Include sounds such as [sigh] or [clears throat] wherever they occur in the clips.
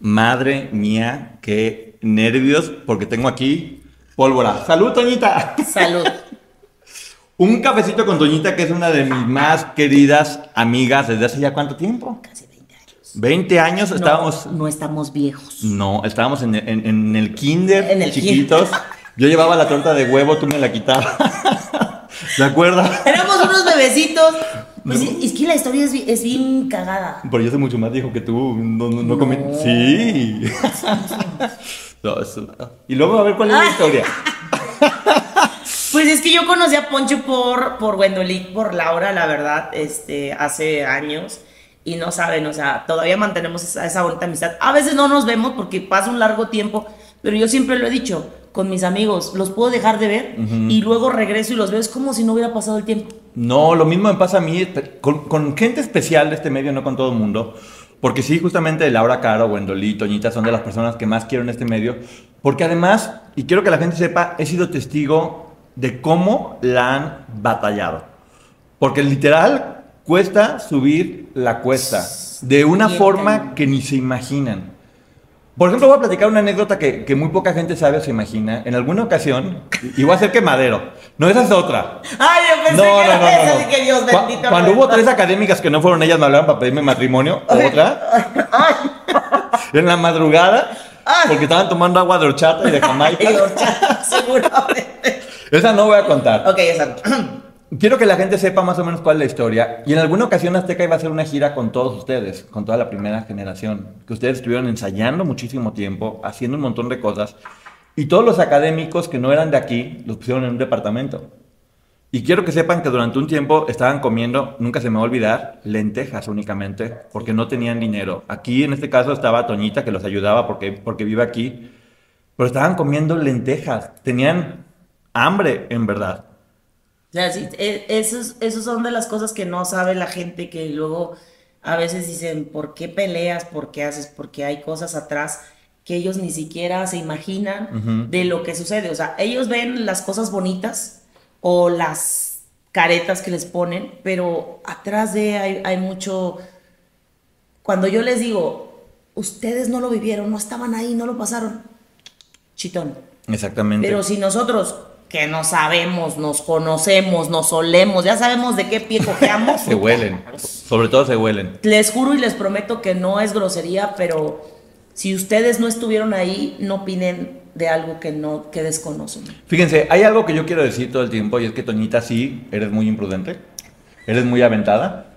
Madre mía, qué nervios, porque tengo aquí pólvora. ¡Salud, Toñita! Salud. [laughs] Un cafecito con Toñita, que es una de mis más queridas amigas desde hace ya cuánto tiempo? Casi 20 años. 20 años No, estábamos. No, estamos viejos. No, estábamos en, en- en el kinder, En el chiquitos. Yo llevaba la torta de huevo, tú me la quitabas. [laughs] ¿De acuerdo? Éramos unos bebecitos. Pues sí, es que la historia es, es bien cagada. Pero yo soy mucho más viejo que tú. No, no, no comí- No. Sí. [laughs] No, eso- Y luego a ver cuál es la historia. [laughs] Pues es que yo conocí a Poncho por, por Gwendolyn, por Laura, la verdad, este, hace años. Y no saben, o sea, todavía mantenemos esa, esa bonita amistad. A veces no nos vemos porque pasa un largo tiempo, pero yo siempre lo he dicho con mis amigos, los puedo dejar de ver y luego regreso y los veo, es como si no hubiera pasado el tiempo. No, lo mismo me pasa a mí con, con gente especial de este medio, no con todo el mundo. Porque sí, justamente Laura Caro, Wendolí, Toñita son de las personas que más quiero en este medio. Porque además, y quiero que la gente sepa, he sido testigo de cómo la han batallado. Porque literal cuesta subir la cuesta. De una forma que ni se imaginan. Por ejemplo, voy a platicar una anécdota que, que muy poca gente sabe o se imagina. En alguna ocasión, y voy a hacer quemadero. No, esa es otra. Ay, yo pensé que era eso, dije, Dios Cu- bendito. Cuando no hubo tres académicas que no fueron ellas, me hablaron para pedirme matrimonio. Otra. [laughs] en la madrugada. Porque estaban tomando agua de horchata y de Ay, Jamaica. horchata, [laughs] seguramente. Esa no voy a contar. Ok, esa. [clears throat] Quiero que la gente sepa más o menos cuál es la historia. Y en alguna ocasión Azteca iba a hacer una gira con todos ustedes, con toda la primera generación. Que ustedes estuvieron ensayando muchísimo tiempo, haciendo un montón de cosas. Y todos los académicos que no eran de aquí los pusieron en un departamento. Y quiero que sepan que durante un tiempo estaban comiendo, nunca se me va a olvidar, lentejas únicamente, porque no tenían dinero. Aquí en este caso estaba Toñita que los ayudaba porque, porque vive aquí, pero estaban comiendo lentejas, tenían hambre en verdad. O sea, sí, e- esos, esos son de las cosas que no sabe la gente, que luego a veces dicen, ¿por qué peleas? ¿Por qué haces? Porque hay cosas atrás que ellos ni siquiera se imaginan de lo que sucede. O sea, ellos ven las cosas bonitas o las caretas que les ponen, pero atrás de hay, hay mucho... Cuando yo les digo, ustedes no lo vivieron, no estaban ahí, no lo pasaron, chitón. Exactamente. Pero si nosotros, que no sabemos, nos conocemos, nos olemos, ya sabemos de qué pie cojeamos. [laughs] se huelen, sobre todo se huelen. Les juro y les prometo que no es grosería, pero si ustedes no estuvieron ahí, no opinen de algo que no que desconocen. Fíjense, hay algo que yo quiero decir todo el tiempo y es que Toñita sí, eres muy imprudente, eres muy aventada,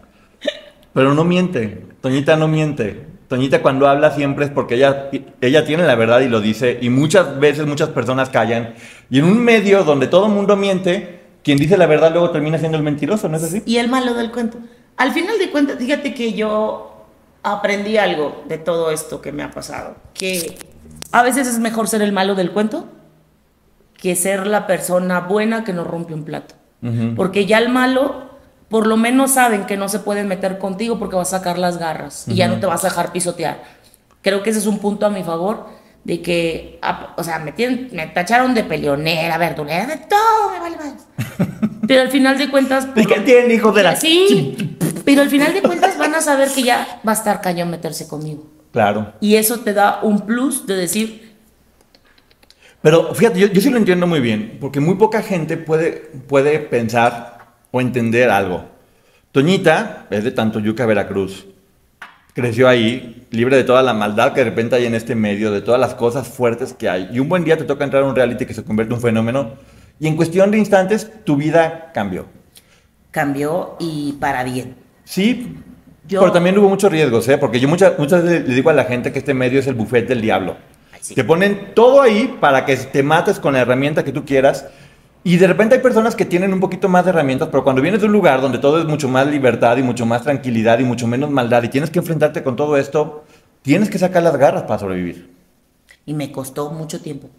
pero no miente, Toñita no miente. Toñita cuando habla siempre es porque ella, ella tiene la verdad y lo dice y muchas veces muchas personas callan y en un medio donde todo el mundo miente, quien dice la verdad luego termina siendo el mentiroso, ¿no es así? Y el malo del cuento. Al final de cuentas, fíjate que yo aprendí algo de todo esto que me ha pasado, que a veces es mejor ser el malo del cuento que ser la persona buena que nos rompe un plato. Porque ya el malo, por lo menos saben que no se pueden meter contigo porque vas a sacar las garras y ya no te vas a dejar pisotear. Creo que ese es un punto a mi favor de que, a- o sea, me, tienen- me tacharon de peleonera, verdulera, de todo, me vale más. [laughs] Pero al final de cuentas... ¿Y qué tienen hijos de la... Sí, pero al final de cuentas van a saber que ya va a estar cañón meterse conmigo. Claro. Y eso te da un plus de decir, Pero fíjate, yo, yo sí lo entiendo muy bien, porque muy poca gente puede, puede pensar o entender algo. Toñita es de Tantoyuca, Veracruz. creció ahí, libre de toda la maldad que de repente hay en este medio, de todas las cosas fuertes que hay. Y un buen día te toca entrar a un reality que se convierte en un fenómeno y en cuestión de instantes tu vida cambió. Cambió y para bien. Sí, Yo- pero también hubo muchos riesgos, ¿eh? Porque yo muchas, muchas veces le digo a la gente que este medio es el buffet del diablo. Sí. Te ponen todo ahí para que te mates con la herramienta que tú quieras. Y de repente hay personas que tienen un poquito más de herramientas, pero cuando vienes de un lugar donde todo es mucho más libertad y mucho más tranquilidad y mucho menos maldad y tienes que enfrentarte con todo esto, tienes que sacar las garras para sobrevivir. Y me costó mucho tiempo.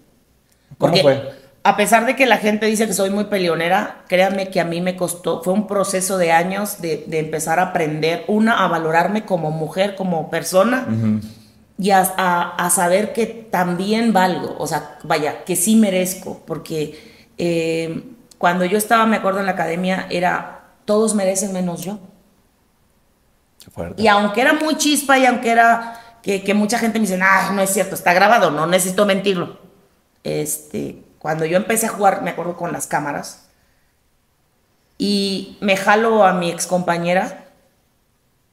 ¿Cómo Porque fue? a pesar de que la gente dice que soy muy peleonera, créanme que a mí me costó, fue un proceso de años de, de empezar a aprender, una, a valorarme como mujer, como persona, y a, a- a saber que también valgo, o sea, vaya, que sí merezco, porque eh, cuando yo estaba, me acuerdo en la academia, era, todos merecen menos yo. Fuerte. Y aunque era muy chispa y aunque era que, que mucha gente me dice, ah, no es cierto, está grabado, no necesito mentirlo. Este, cuando yo empecé a jugar, me acuerdo con las cámaras, y me jalo a mi ex compañera,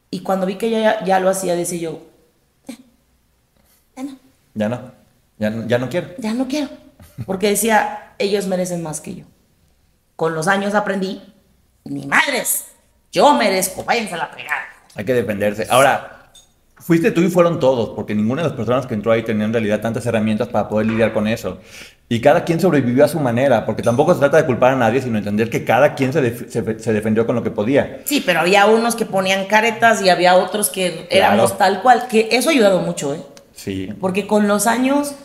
y cuando vi que ella ya, lo hacía, decía yo, "Eh, ya no, Ya no, ya, no- ya no quiero. ya no quiero. Porque decía, ellos merecen más que yo. Con los años aprendí, ni madres, yo merezco, váyanse a la fregada. Hay que defenderse. Ahora, fuiste tú y fueron todos, porque ninguna de las personas que entró ahí tenía en realidad tantas herramientas para poder lidiar con eso. Y cada quien sobrevivió a su manera, porque tampoco se trata de culpar a nadie, sino entender que cada quien se, def- se- se defendió con lo que podía. Sí, pero había unos que ponían caretas y había otros que éramos tal cual, que eso ha ayudado mucho, ¿eh? Sí. Porque con los años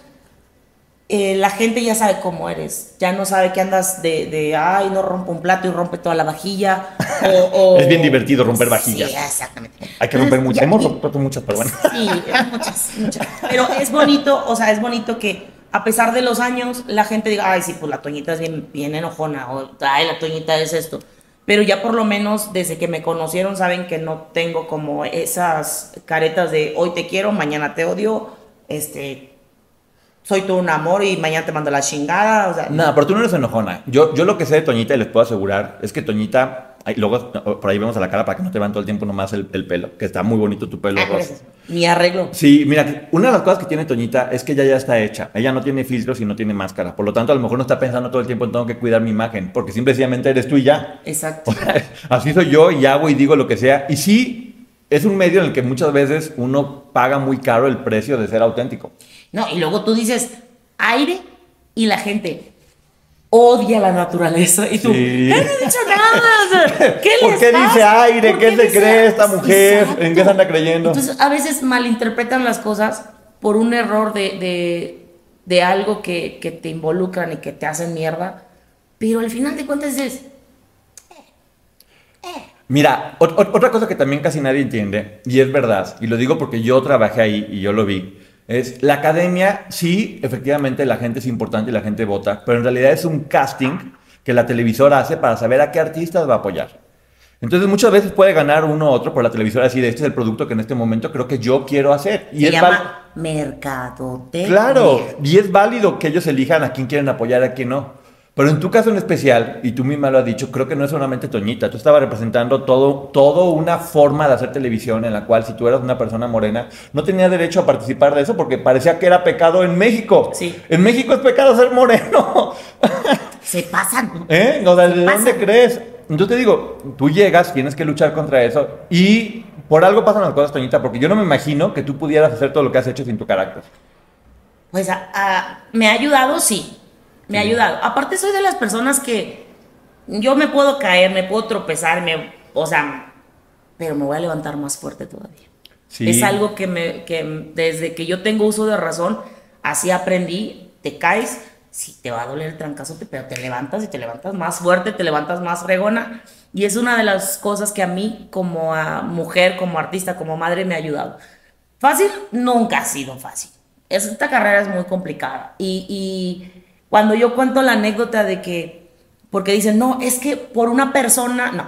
eh, la gente ya sabe cómo eres, ya no sabe que andas de, de ay, no rompo un plato y rompe toda la vajilla. o- o- [laughs] Es bien divertido romper vajillas. Sí, exactamente. Hay que romper muchas. Hemos roto muchas, pero bueno. Sí, muchas, muchas. Pero es bonito, o sea, es bonito que a pesar de los años, la gente diga, ay, sí, pues la Toñita es bien, bien enojona, o ay, la Toñita es esto. Pero ya por lo menos desde que me conocieron saben que no tengo como esas caretas de hoy te quiero, mañana te odio, este, soy todo un amor y mañana te mando la chingada, o sea, Nada, pero tú no eres enojona. Yo, yo lo que sé de Toñita y les puedo asegurar es que Toñita, ay, luego por ahí vemos a la cara para que no te vean todo el tiempo nomás el, el pelo, que está muy bonito tu pelo ah, rosa. mi arreglo. Sí, mira, una de las cosas que tiene Toñita es que ella ya está hecha. Ella no tiene filtros y no tiene máscara. Por lo tanto, a lo mejor no está pensando todo el tiempo en tengo que cuidar mi imagen, porque simplemente eres tú y ya. Exacto. O [laughs] sea, así soy yo y hago y digo lo que sea. Y sí, es un medio en el que muchas veces uno paga muy caro el precio de ser auténtico. No, y luego tú dices aire y la gente odia la naturaleza. Y tú, Sí. "Yo no he dicho nada. [laughs] ¿Qué ¿Por les qué pasa? dice aire? ¿Por ¿Qué se dice- cree esta mujer? Exacto. ¿En qué se anda creyendo? Entonces, a veces malinterpretan las cosas por un error de, de, de algo que, que te involucran y que te hacen mierda. Pero al final de cuentas dices, Mira, ot- ot- otra cosa que también casi nadie entiende, y es verdad, y lo digo porque yo trabajé ahí y yo lo vi, es la academia, sí, efectivamente la gente es importante y la gente vota, pero en realidad es un casting que la televisora hace para saber a qué artistas va a apoyar. Entonces muchas veces puede ganar uno u otro por la televisora decir, este es el producto que en este momento creo que yo quiero hacer. Y se es llama mercadotecnia. Claro, y es válido que ellos elijan a quién quieren apoyar a quién no. Pero en tu caso en especial, y tú misma lo has dicho, creo que no es solamente Toñita, tú estabas representando todo, todo una forma de hacer televisión en la cual si tú eras una persona morena, no tenías derecho a participar de eso porque parecía que era pecado en México. Sí. En México es pecado ser moreno. [laughs] Se pasan. ¿Eh? O sea, ¿de dónde crees? Entonces te digo, tú llegas, tienes que luchar contra eso y por algo pasan las cosas, Toñita, porque yo no me imagino que tú pudieras hacer todo lo que has hecho sin tu carácter. Pues a- a- me ha ayudado, sí. Me ha ayudado. Aparte soy de las personas que yo me puedo caer, me puedo tropezar, me, o sea, pero me voy a levantar más fuerte todavía. Sí. Es algo que, me, que desde que yo tengo uso de razón, así aprendí, te caes, sí te va a doler el trancazo, pero te levantas y te levantas más fuerte, te levantas más fregona. Y es una de las cosas que a mí como a mujer, como artista, como madre me ha ayudado. Fácil, nunca ha sido fácil. Es- Esta carrera es muy complicada. Y, y cuando yo cuento la anécdota de que, porque dicen, no, es que por una persona, no,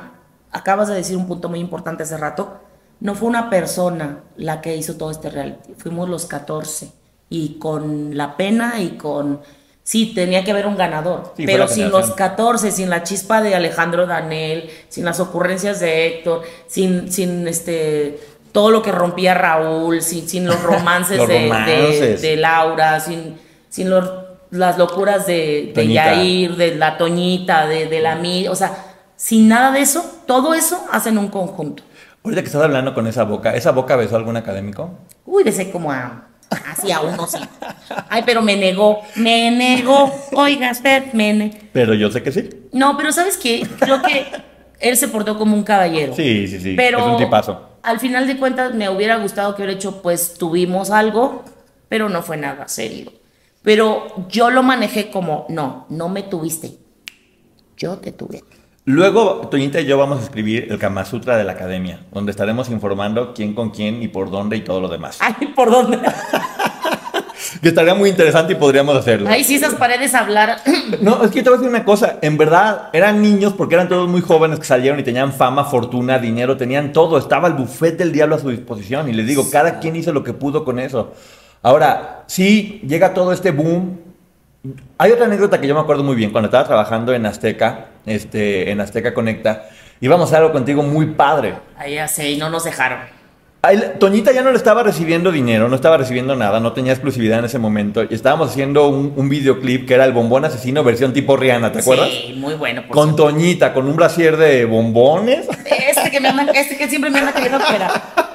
acabas de decir un punto muy importante hace rato, no fue una persona la que hizo todo este reality, fuimos los 14 y con la pena y con, sí, tenía que haber un ganador, Sí, pero sin los 14, sin la chispa de Alejandro Danel, sin las ocurrencias de Héctor, sin, sin este, todo lo que rompía Raúl, sin, sin los [laughs] romances, Los de, de- de Laura, sin, sin los- las locuras de, de. Yair, de la Toñita, de, de la Mi, o sea, sin nada de eso, todo eso hacen un conjunto. Ahorita que estás hablando con esa boca, ¿esa boca besó a algún académico? Uy, besé como a. Así a uno, sí. Ay, pero me negó, me negó. Oiga, usted, me negó. Pero yo sé que sí. No, pero ¿sabes qué? Creo que él se portó como un caballero. Sí, sí, sí. Pero es un tipazo. al final de cuentas me hubiera gustado que hubiera hecho, pues tuvimos algo, pero no fue nada serio. Pero yo lo manejé como, no, no me tuviste. Yo te tuve. Luego, Toñita y yo vamos a escribir el Kama Sutra de la Academia, donde estaremos informando quién con quién y por dónde y todo lo demás. [laughs] Ay, ¿por dónde? [laughs] Que estaría muy interesante y podríamos hacerlo. Ay, si esas paredes hablar. [clears throat] No, es que te voy a decir una cosa. En verdad, eran niños porque eran todos muy jóvenes que salieron y tenían fama, fortuna, dinero, tenían todo. Estaba el buffet del diablo a su disposición. Y les digo, cada quien hizo lo que pudo con eso. Ahora, sí, llega todo este boom. Hay otra anécdota que yo me acuerdo muy bien. Cuando estaba trabajando en Azteca, este, en Azteca Conecta, íbamos a algo contigo muy padre. Ay, ya sé, y no nos dejaron. Ahí, Toñita ya no le estaba recibiendo dinero, no estaba recibiendo nada, no tenía exclusividad en ese momento. Y estábamos haciendo un, un videoclip que era el bombón asesino versión tipo Rihanna, ¿te acuerdas? Sí, muy bueno. por Con. Toñita, con un brasier de bombones. Este que, me anda- este que siempre me anda queriendo operar.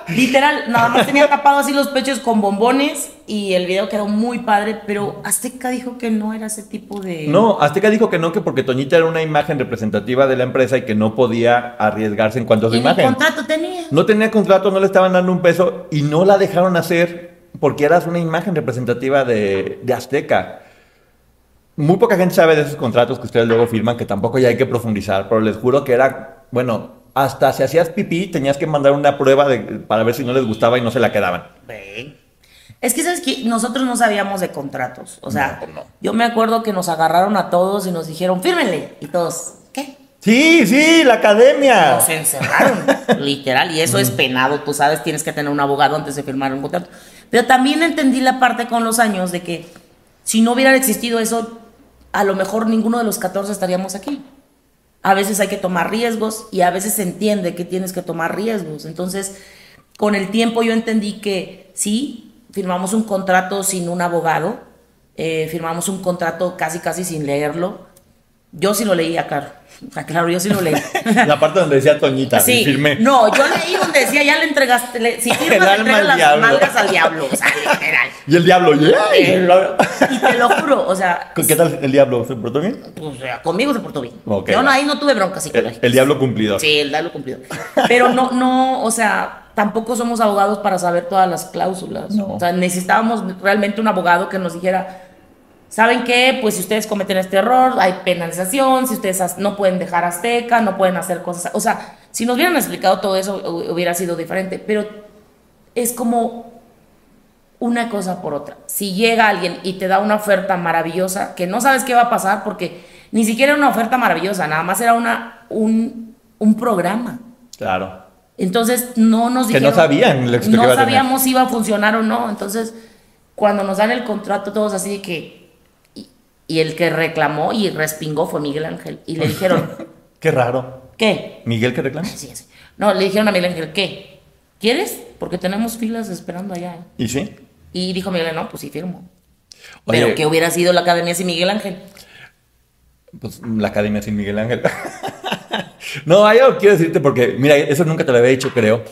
Literal, nada más tenía tapado así los pechos con bombones y el video quedó muy padre, pero Azteca dijo que no era ese tipo de... No, Azteca dijo que no, que porque Toñita era una imagen representativa de la empresa y que no podía arriesgarse en cuanto a su Y imagen. contrato tenía. No tenía contrato, no le estaban dando un peso y no la dejaron hacer porque eras una imagen representativa de, de Azteca. Muy poca gente sabe de esos contratos que ustedes luego firman, que tampoco ya hay que profundizar, pero les juro que era, bueno, hasta si hacías pipí tenías que mandar una prueba de- para ver si no les gustaba y no se la quedaban. Es que, ¿sabes que Nosotros no sabíamos de contratos. O sea, No, pues no. yo me acuerdo que nos agarraron a todos y nos dijeron, fírmenle. Y todos, ¿qué? Sí, sí, la academia. Nos encerraron, [laughs] literal, y eso es penado, tú sabes, tienes que tener un abogado antes de firmar un contrato. Pero también entendí la parte con los años de que si no hubiera existido eso, a lo mejor ninguno de los 14 estaríamos aquí. A veces hay que tomar riesgos y a veces se entiende que tienes que tomar riesgos. Entonces, con el tiempo yo entendí que sí, firmamos un contrato sin un abogado, eh, firmamos un contrato casi casi sin leerlo. Yo sí lo leía, claro. Claro, yo sí lo leí. [laughs] La parte donde decía Toñita, Sí, firmé. no, yo leí donde decía, ya le entregaste, le- si [laughs] El firmas, le entregas al las diablo. nalgas al diablo, o sea, literal. [laughs] Y el diablo, ¡yay! Y te lo juro, o sea, ¿Qué tal el diablo? ¿Se portó bien? pues, o sea, conmigo se portó bien. Ok, yo no, ahí no tuve bronca El, psicológica. el diablo cumplidor. Sí, el diablo cumplido. Pero no, no, o sea, tampoco somos abogados para saber todas las cláusulas. No. O sea, necesitábamos realmente un abogado que nos dijera, ¿saben qué? Pues si ustedes cometen este error, hay penalización, si ustedes no pueden dejar Azteca, no pueden hacer cosas. O sea, si nos hubieran explicado todo eso, hu- hubiera sido diferente. Pero es como una cosa por otra. Si llega alguien y te da una oferta maravillosa, que no sabes qué va a pasar, porque ni siquiera era una oferta maravillosa, nada más era una, un, un programa. Claro. Entonces no nos Que no dijeron. sabían éxito que No iba a tener. sabíamos si iba a funcionar o no. Entonces, cuando nos dan el contrato, todos así de que. Y, el que reclamó y respingó fue Miguel Ángel. Y le dijeron, [laughs] Qué raro. ¿qué? ¿Miguel qué reclama? Sí, sí. No, le dijeron a Miguel Ángel, ¿qué? ¿Quieres? Porque tenemos filas esperando allá. ¿eh". ¿Y sí? Y dijo Miguel, no, pues sí firmo. Oye, Pero que hubiera sido la academia sin Miguel Ángel. Pues la academia sin Miguel Ángel. [laughs] no, hay algo que quiero decirte porque, mira, eso nunca te lo había dicho, creo.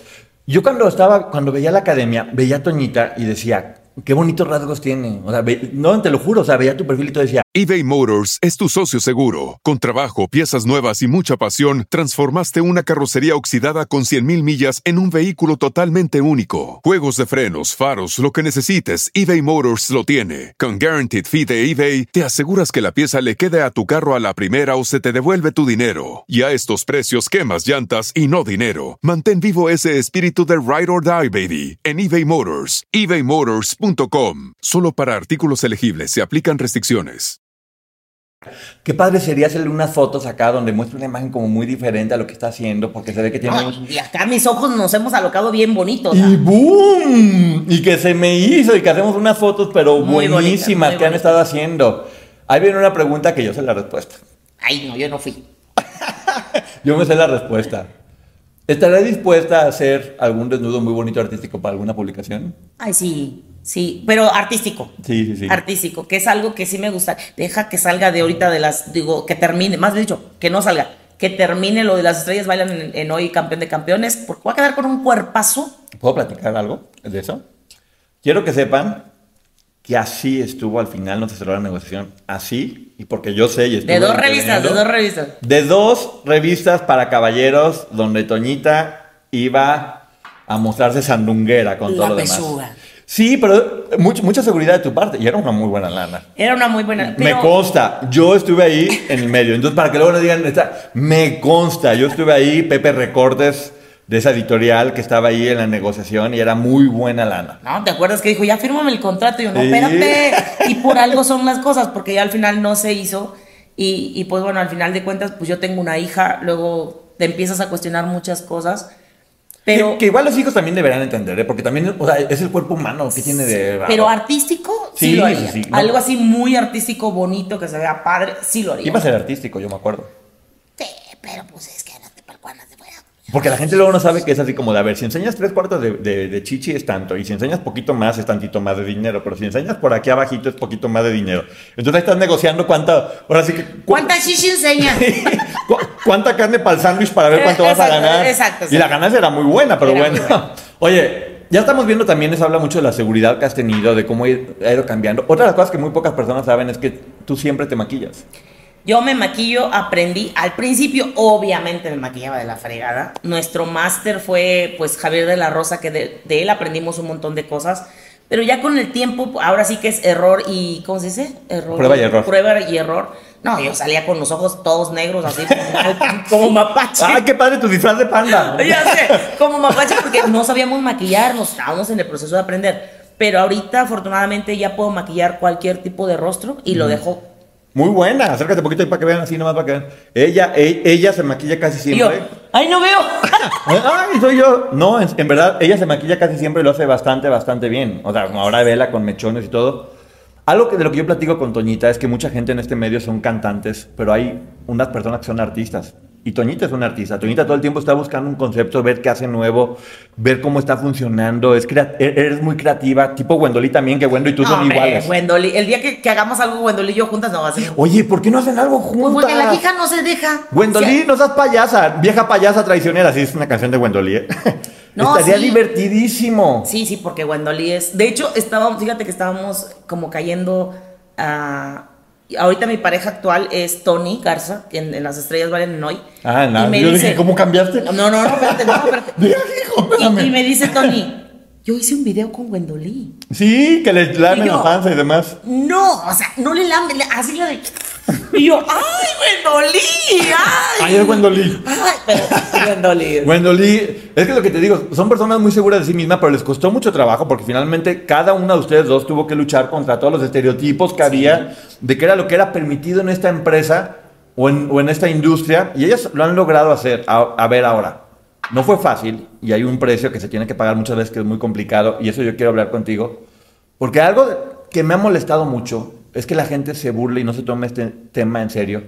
Yo cuando estaba, cuando veía la academia, veía a Toñita y decía, qué bonitos rasgos tiene. O sea, no, te lo juro, o sea, veía tu perfil y todo decía, eBay Motors es tu socio seguro. Con trabajo, piezas nuevas y mucha pasión, transformaste una carrocería oxidada con 100.000 millas en un vehículo totalmente único. Juegos de frenos, faros, lo que necesites, eBay Motors lo tiene. Con Guaranteed Fee de eBay, te aseguras que la pieza le quede a tu carro a la primera o se te devuelve tu dinero. Y a estos precios, quemas llantas y no dinero. Mantén vivo ese espíritu de Ride or Die, baby, en eBay Motors. ebaymotors.com. Solo para artículos elegibles se aplican restricciones. qué padre sería hacerle unas fotos acá donde muestra una imagen como muy diferente a lo que está haciendo porque se ve que tiene... Un- y acá mis ojos nos hemos alocado bien bonitos. Y boom, y que se me hizo y que hacemos unas fotos pero Muy buenísimas que han estado haciendo. Ahí viene una pregunta que yo sé la respuesta. Ay, no, yo no fui. [laughs] Yo me sé la respuesta. ¿Estará dispuesta a hacer algún desnudo muy bonito artístico para alguna publicación? Ay, sí, sí, pero artístico. Sí, sí, sí. Artístico, que es algo que sí me gusta. Deja que salga de ahorita de las, digo, que termine, más dicho, que no salga, que termine lo de las estrellas bailan en, en hoy campeón de campeones, porque voy a quedar con un cuerpazo. ¿Puedo platicar algo de eso? Quiero que sepan que así estuvo al final, no se cerró la negociación, así, y porque yo sé y estuve De dos revistas, de dos revistas. De dos revistas para caballeros donde Toñita iba a mostrarse sandunguera con La todo lo demás. pechuga. Sí, pero much- mucha seguridad de tu parte y era una muy buena lana. Era una muy buena. Pero, Me consta, yo estuve ahí en el medio. Entonces, para que luego no digan, está, me consta, yo estuve ahí, Pepe Recortes, de esa editorial que estaba ahí en la negociación y era muy buena lana. No, ¿te acuerdas que dijo, ya fírmame el contrato? Y yo, no, Sí. espérate. Y por algo son las cosas, porque ya al final no se hizo. Y, y pues bueno, al final de cuentas, pues yo tengo una hija, luego te empiezas a cuestionar muchas cosas. Pero, que, que igual los hijos también deberán entender, ¿eh? porque también, o sea, es el cuerpo humano que tiene de... pero artístico, sí, Sí, lo haría. sí, sí, no. Algo así muy artístico, bonito, que se vea padre, sí lo haría. Iba a ser artístico, yo me acuerdo. Sí, pero pues es que no te cuándo te voy a... Porque la gente luego no sabe que es así como de, a ver, si enseñas tres cuartos de, de- de chichi es tanto, y si enseñas poquito más es tantito más de dinero, pero si enseñas por aquí abajito es poquito más de dinero. Entonces ahí estás negociando cuánta, ahora sí que... cu- ¿Cuánta chichi enseña? [laughs] cu- ¿Cuánta carne para el sándwich para ver cuánto Eh, vas a exacto, ganar? exacto, Y la exacto. ganancia era muy buena, pero Era bueno. buena. [laughs] Oye, ya estamos viendo también, eso habla mucho de la seguridad que has tenido, de cómo ha ido cambiando. Otra de las cosas que muy pocas personas saben es que tú siempre te maquillas. Yo me maquillo, aprendí. Al principio, obviamente, me maquillaba de la fregada. Nuestro máster fue, pues, Javier de la Rosa, que de, de él aprendimos un montón de cosas. Pero ya con el tiempo, ahora sí que es error y. ¿Cómo se dice? Error. Prueba y error. Prueba y error. No, yo salía con los ojos todos negros, así como, [laughs] como mapache. ¡Ay, qué padre tu disfraz de panda! [laughs] Ya sé, como mapache, porque no sabíamos maquillarnos, estábamos en el proceso de aprender. Pero ahorita, afortunadamente, ya puedo maquillar cualquier tipo de rostro y lo dejo. Muy buena, acércate un poquito ahí para que vean así nomás para que vean. Ella, e- ella se maquilla casi yo, siempre. ¡ay, no veo! [laughs] Ay, soy yo. No, en, en verdad, ella se maquilla casi siempre y lo hace bastante, bastante bien. O sea, como ahora vela con mechones y todo. Algo que de lo que yo platico con Toñita es que mucha gente en este medio son cantantes, pero hay unas personas que son artistas. Y Toñita es una artista. Toñita todo el tiempo está buscando un concepto, ver qué hace nuevo, ver cómo está funcionando. Es e- eres muy creativa, tipo Wendolí también, que Wendo y tú No, son hombre, iguales. El día que, que hagamos algo Wendoli y yo juntas no va a ser. Oye, ¿por qué no hacen algo Pues juntas? porque la hija no se deja. Wendolí, Sí, no seas payasa, vieja payasa traicionera, sí es una canción de Wendolí, ¿eh? [laughs] No, Estaría sí. divertidísimo. Sí, sí, porque Wendoli es. De hecho, estábamos, fíjate que estábamos como cayendo a. Ahorita mi pareja actual es Tony Garza, que en, en Las Estrellas Valen Hoy. Ah, Y nada, me yo dice- dije, ¿cómo cambiaste? No, no, no, espérate, no, espérate. [laughs] Hijo, espérame. Y, y me dice Tony, yo hice un video con Wendolí. Sí, que le lamen Y la panza y demás. No, o sea, no le lame, le- así lo de. [laughs] Y yo, ¡ay, Wendolí! ¡Ay! Ay, es Wendolí. Ay, pero Wendolí. [laughs] Wendolí, es que lo que te digo, son personas muy seguras de sí mismas, pero les costó mucho trabajo porque finalmente cada una de ustedes dos tuvo que luchar contra todos los estereotipos que había de qué era lo que era permitido en esta empresa o en, o en esta industria y ellas lo han logrado hacer. A, a ver ahora, no fue fácil y hay un precio que se tiene que pagar muchas veces que es muy complicado y eso yo quiero hablar contigo porque algo que me ha molestado mucho es que la gente se burle y no se tome este tema en serio,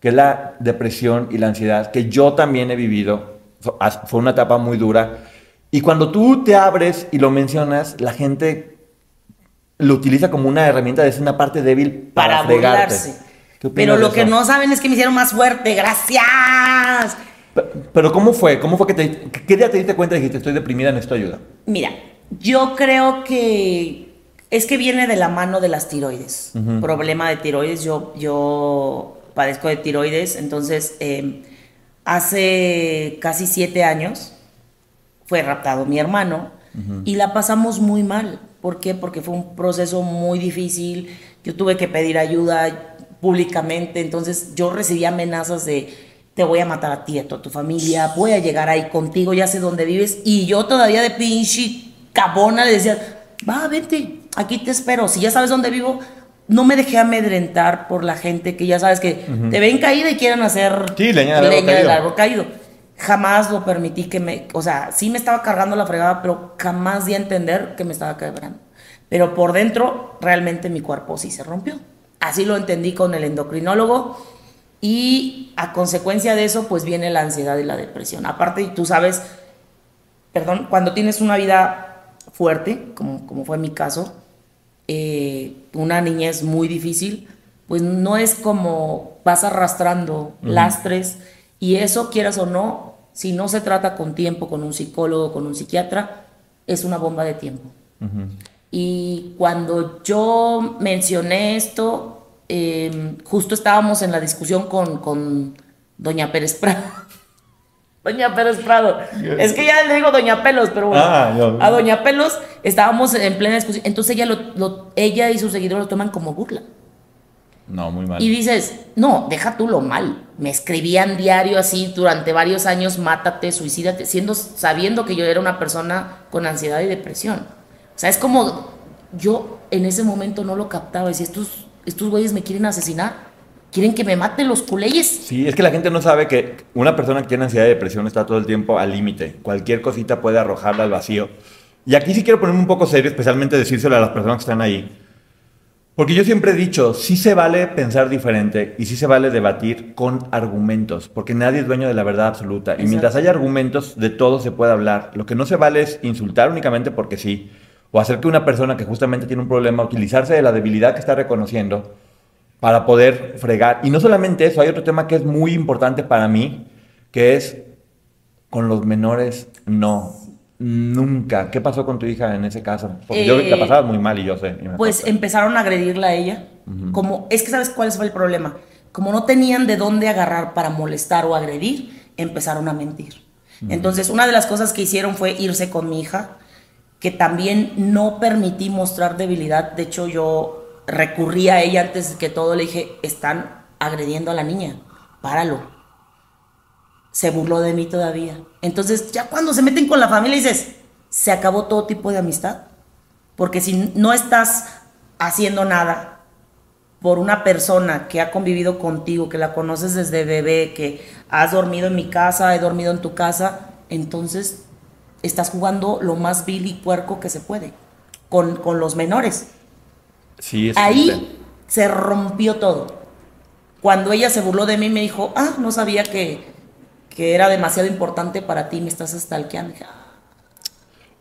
que es la depresión y la ansiedad, que yo también he vivido. Fue- una etapa muy dura. Y cuando tú te abres y lo mencionas, la gente lo utiliza como una herramienta, es una parte débil para, Para fregarte. burlarse. ¿Qué opinas Pero lo que no saben es que me hicieron más fuerte. ¡Gracias! Pe- Pero ¿cómo fue? ¿Cómo fue que te... ¿Qué día te diste cuenta y dijiste, estoy deprimida, necesito ayuda? Mira, yo creo que es que viene de la mano de las tiroides. Problema de tiroides. Yo, yo padezco de tiroides, entonces eh, hace casi siete años fue raptado mi hermano y la pasamos muy mal. ¿Por qué? Porque fue un proceso muy difícil. Yo tuve que pedir ayuda públicamente, entonces yo recibí amenazas de te voy a matar a ti, a toda tu familia, voy a llegar ahí contigo, ya sé dónde vives. Y yo todavía de pinche cabona le decía, va, vente, aquí te espero. Si ya sabes dónde vivo, no me dejé amedrentar por la gente que ya sabes que te ven caída y quieren hacer Sí, leña del árbol caído. árbol caído. Jamás lo permití que me, o sea, sí me estaba cargando la fregada, pero jamás di a entender que me estaba quebrando. Pero por dentro, realmente mi cuerpo sí se rompió. Así lo entendí con el endocrinólogo Y a consecuencia de eso, pues viene la ansiedad y la depresión. Aparte, tú sabes, perdón, cuando tienes una vida fuerte, como, como fue mi caso, eh, una niñez muy difícil, pues no es como vas arrastrando lastres y eso, quieras o no, si no se trata con tiempo, con un psicólogo, con un psiquiatra, es una bomba de tiempo. Y cuando yo mencioné esto, em, justo estábamos en la discusión con, con Doña Pérez Prado. Doña Pérez Prado. Es que ya le digo Doña Pelos, pero bueno. Ah, a Doña Pelos estábamos en plena discusión. Entonces ella, lo, ella y sus seguidores lo toman como burla. No, muy mal. Y dices, no, deja tú lo mal. Me escribían diario así durante varios años, mátate, suicídate, siendo, sabiendo que yo era una persona con ansiedad y depresión. O sea, es como yo en ese momento no lo captaba. Decía, estos, estos güeyes me quieren asesinar. Quieren que me maten los culeyes. Sí, es que la gente no sabe que una persona que tiene ansiedad y depresión está todo el tiempo al límite. Cualquier cosita puede arrojarla al vacío. Y aquí sí quiero ponerme un poco serio, especialmente decírselo a las personas que están ahí porque yo siempre he dicho, sí se vale pensar diferente y sí se vale debatir con argumentos, porque nadie es dueño de la verdad absoluta. Y mientras haya argumentos, de todo se puede hablar. Lo que no se vale es insultar únicamente porque sí, o hacer que una persona que justamente tiene un problema, utilizarse de la debilidad que está reconociendo para poder fregar. Y no solamente eso, hay otro tema que es muy importante para mí, que es con los menores, no. Nunca. ¿Qué pasó con tu hija en ese caso? Porque yo la eh, pasaba muy mal y yo sé. pues empezaron a agredirla a ella. Como, es que sabes cuál fue el problema. Como no tenían de dónde agarrar para molestar o agredir, empezaron a mentir. Entonces, una de las cosas que hicieron fue irse con mi hija, que también no permití mostrar debilidad. De hecho, yo recurrí a ella antes que todo. Le dije, están agrediendo a la niña, páralo se burló de mí todavía. Entonces, ya cuando se meten con la familia dices, se acabó todo tipo de amistad. Porque si no estás haciendo nada por una persona que ha convivido contigo, que la conoces desde bebé, que has dormido en mi casa, he dormido en tu casa, entonces estás jugando lo más vil y puerco que se puede con, con los menores. Sí, Ahí se rompió todo. Cuando ella se burló de mí, me dijo, ah, no sabía que, que era demasiado importante para ti, me estás stalkeando.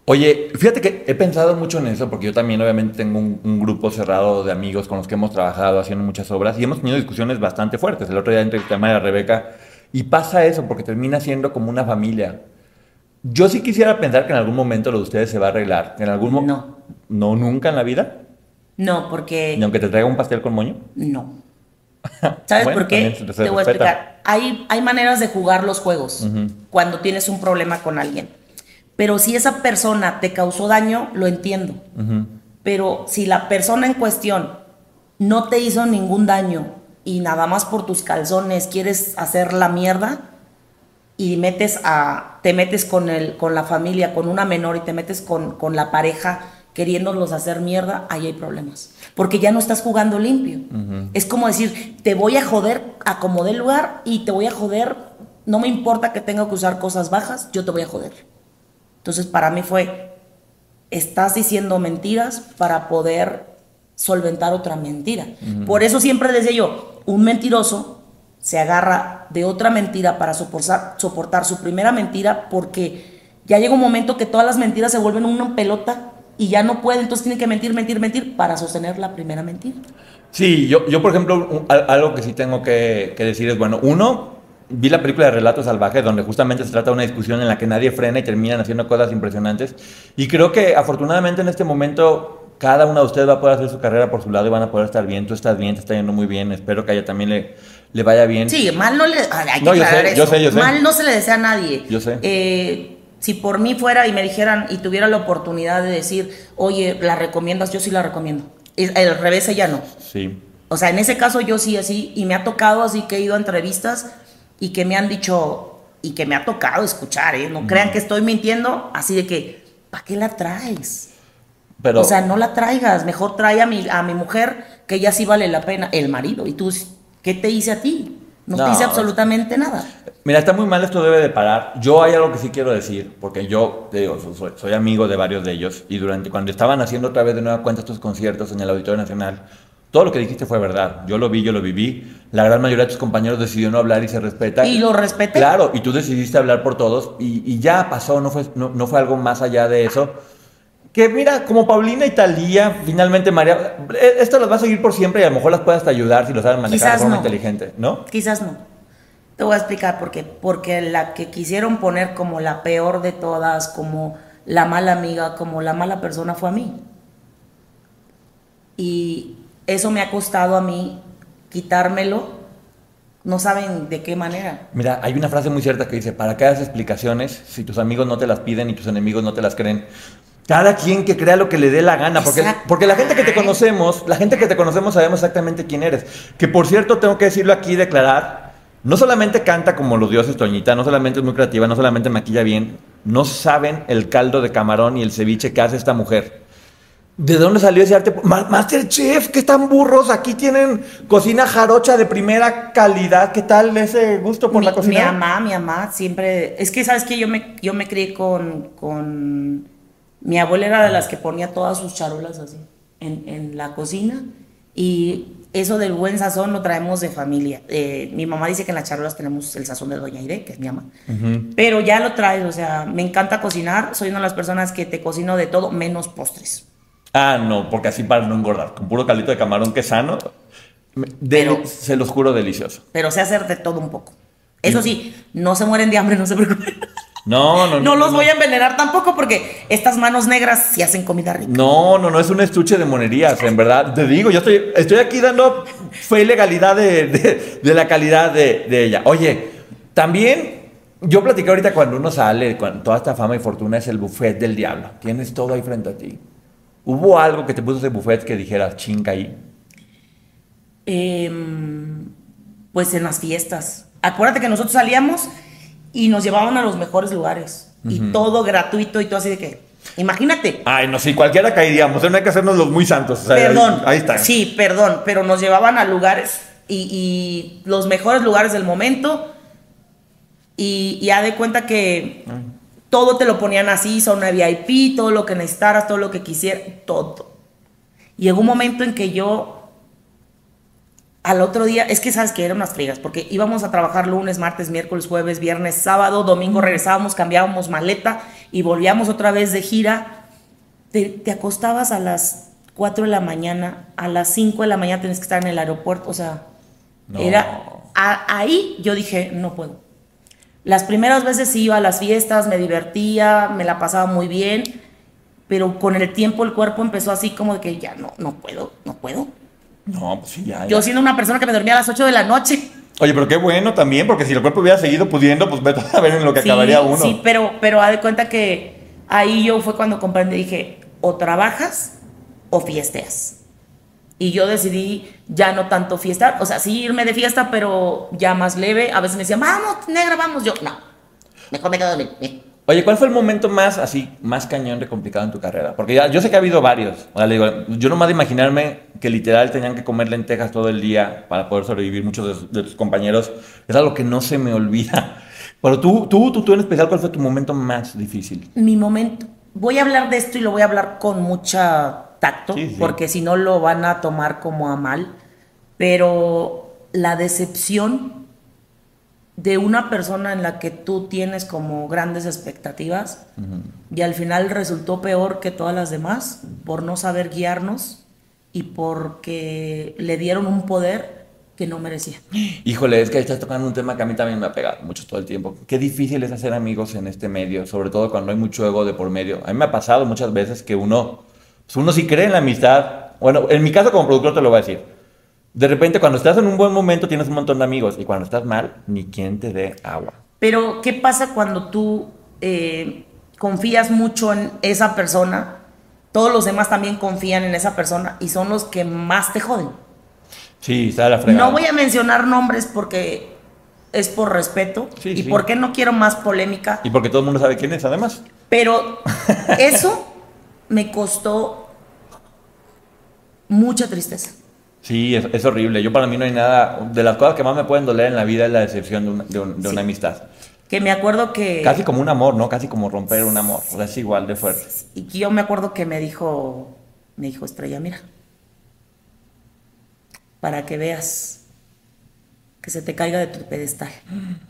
Oye, fíjate que he pensado mucho en eso, porque yo también obviamente tengo un, grupo cerrado de amigos con los que hemos trabajado haciendo muchas obras y hemos tenido discusiones bastante fuertes. El otro día entre el tema de Rebeca, y pasa eso, porque termina siendo como una familia. Yo sí quisiera pensar que en algún momento lo de ustedes se va a arreglar. ¿En algún No. ¿No nunca en la vida? No, porque... ¿Ni aunque te traiga un pastel con moño? No. [laughs] ¿Sabes por qué? Te voy a explicar. Hay, hay maneras de jugar los juegos cuando tienes un problema con alguien. Pero si esa persona te causó daño, lo entiendo. Pero si la persona en cuestión no te hizo ningún daño y nada más por tus calzones quieres hacer la mierda y metes a, te metes con, el, con la familia, con una menor y te metes con, con la pareja queriéndolos hacer mierda, ahí hay problemas. Porque ya no estás jugando limpio. Es como decir, te voy a joder, acomodé el lugar y te voy a joder, no me importa que tenga que usar cosas bajas, yo te voy a joder. Entonces para mí fue, estás diciendo mentiras para poder solventar otra mentira. Por eso siempre decía yo, un mentiroso se agarra de otra mentira para soportar, soportar su primera mentira porque ya llega un momento que todas las mentiras se vuelven una pelota y ya no puede, entonces tiene que mentir, mentir, mentir para sostener la primera mentira. Sí, yo, yo por ejemplo, algo que sí tengo que, decir es, bueno, uno, vi la película de Relatos Salvajes, donde justamente se trata de una discusión en la que nadie frena y terminan haciendo cosas impresionantes. Y creo que afortunadamente en este momento cada una de ustedes va a poder hacer su carrera por su lado y van a poder estar bien. Tú estás bien, te está yendo muy bien. Espero que a ella también le, le vaya bien. Sí, mal no le. Hay que no, yo sé, yo sé, yo sé. Mal no se le desea a nadie. Yo sé. Eh, si por mí fuera y me dijeran y tuviera la oportunidad de decir, oye, ¿la recomiendas? Yo sí la recomiendo. El revés ella no. Sí. O sea, en ese caso yo sí así, y me ha tocado así que he ido a entrevistas y que me han dicho, y que me ha tocado escuchar, ¿eh? No crean que estoy mintiendo, así de que, ¿para qué la traes? Pero, o sea, no la traigas, mejor trae a mi, a mi mujer, que ella sí vale la pena, el marido. ¿Y tú qué te hice a ti? No, dice absolutamente nada. Mira, está muy mal, esto debe de parar. Yo hay algo que sí quiero decir, porque yo, digo, soy, amigo de varios de ellos, y durante cuando estaban haciendo otra vez de nueva cuenta estos conciertos en el Auditorio Nacional, todo lo que dijiste fue verdad. Yo lo vi, yo lo viví. La gran mayoría de tus compañeros decidió no hablar y se respeta. Y lo respeté. Claro, y tú decidiste hablar por todos y, y ya pasó, no fue, no, no fue algo más allá de eso. Que mira, como Paulina y Talía, finalmente María, eh, esto las va a seguir por siempre y a lo mejor las puede hasta ayudar si lo saben manejar Quizás de forma no. inteligente, ¿no? Quizás no. Te voy a explicar por qué. Porque la que quisieron poner como la peor de todas, como la mala amiga, como la mala persona fue a mí. Y eso me ha costado a mí quitármelo. No saben de qué manera. Mira, hay una frase muy cierta que dice, para que hagas explicaciones, si tus amigos no te las piden y tus enemigos no te las creen, cada quien que crea lo que le dé la gana, porque, porque la gente que te conocemos, la gente que te conocemos sabemos exactamente quién eres. Que por cierto, tengo que decirlo aquí declarar, no solamente canta como los dioses Toñita, no solamente es muy creativa, no solamente maquilla bien, no saben el caldo de camarón y el ceviche que hace esta mujer. ¿De dónde salió ese arte? Ma- Masterchef, que están burros, aquí tienen cocina jarocha de primera calidad. ¿Qué tal ese gusto por mi, la cocina? Mi mamá, mi mamá siempre. Es que, ¿sabes que Yo me, yo me crié con, con. Mi abuela era de las que ponía todas sus charolas así en, en la cocina. Y eso del buen sazón lo traemos de familia. Eh, mi mamá dice que en las charolas tenemos el sazón de Doña Ire, que es mi mamá. Pero ya lo traes, o sea, me encanta cocinar. Soy una de las personas que te cocino de todo, menos postres. Ah, no, porque así para no engordar. Con puro caldito de camarón que es sano. Pero- se los juro delicioso. Pero sé hacer de todo un poco. Eso sí, no se mueren de hambre, no se preocupen. [laughs] No, no, no. No los voy a envenenar tampoco porque estas manos negras sí hacen comida rica. No, no, no es un estuche de monerías, en verdad. Te digo, yo estoy, estoy aquí dando fe y legalidad de, de- de la calidad de, de ella. Oye, también yo platiqué ahorita cuando uno sale, con toda esta fama y fortuna es el buffet del diablo. Tienes todo ahí frente a ti. ¿Hubo algo que te puso ese buffet que dijeras, chinga ahí? Em, pues en las fiestas. Acuérdate que nosotros salíamos y nos llevaban a los mejores lugares. Y todo gratuito y todo así de que. Imagínate. Ay, no, sí, cualquiera caeríamos. No hay que hacernos los muy santos. o sea, perdón. Ahí, ahí está. Sí, perdón. Pero nos llevaban a lugares y, y los mejores lugares del momento. Y ya de cuenta que todo te lo ponían así, zona VIP, todo lo que necesitaras, todo lo que quisieras, todo. Y llegó un momento en que yo al otro día, es que sabes que eran unas frigas, porque íbamos a trabajar lunes, martes, miércoles, jueves, viernes, sábado, domingo regresábamos, cambiábamos maleta y volvíamos otra vez de gira. Te, te acostabas a las 4 de la mañana, a las 5 de la mañana tienes que estar en el aeropuerto, o sea, No. era a- ahí yo dije, no puedo. Las primeras veces sí iba a las fiestas, me divertía, me la pasaba muy bien, pero con el tiempo el cuerpo empezó así como de que ya no, no puedo, no puedo. No, pues sí, ya. Yo siendo una persona que me dormía a las 8 de la noche. Oye, pero qué bueno también, porque si el cuerpo hubiera seguido pudiendo, pues vete a ver en lo que Sí, acabaría uno. Sí, pero, pero haz de cuenta que ahí yo fue cuando comprendí, dije, o trabajas o fiesteas. Y yo decidí ya no tanto fiestar, o sea, sí irme de fiesta, pero ya más leve. A veces me decían, vamos, negra, vamos. Yo, no, mejor me quedo dormir. Oye, ¿cuál fue el momento más así, más cañón de complicado en tu carrera? Porque ya, yo sé que ha habido varios. O sea, le digo, yo nomás de imaginarme que literal tenían que comer lentejas todo el día para poder sobrevivir muchos de, de tus compañeros, es algo que no se me olvida. [laughs] Pero tú, tú, tú, tú en especial, ¿cuál fue tu momento más difícil? Mi momento. Voy a hablar de esto y lo voy a hablar con mucha tacto, Sí, sí. porque si no lo van a tomar como a mal. Pero la decepción de una persona en la que tú tienes como grandes expectativas y al final resultó peor que todas las demás por no saber guiarnos y porque le dieron un poder que no merecía. Híjole, es que estás tocando un tema que a mí también me ha pegado mucho todo el tiempo. Qué difícil es hacer amigos en este medio, sobre todo cuando hay mucho ego de por medio. A mí me ha pasado muchas veces que uno, pues uno sí cree en la amistad. Bueno, en mi caso como productor te lo voy a decir. De repente cuando estás en un buen momento tienes un montón de amigos y cuando estás mal, ni quien te dé agua. Pero, ¿qué pasa cuando tú eh, confías mucho en esa persona? Todos los demás también confían en esa persona y son los que más te joden. Sí, está la fregada. No voy a mencionar nombres porque es por respeto Sí, y sí. porque no quiero más polémica. Y porque todo el mundo sabe quién es, además. Pero [laughs] eso me costó mucha tristeza. Sí, es, es horrible. Yo para mí no hay nada... De las cosas que más me pueden doler en la vida es la decepción de una, de un- de una amistad. Que me acuerdo que... Casi como un amor, ¿no? Casi como romper un amor. O sea, es igual de fuerte. Y yo me acuerdo que me dijo, me dijo Estrella, mira, para que veas que se te caiga de tu pedestal.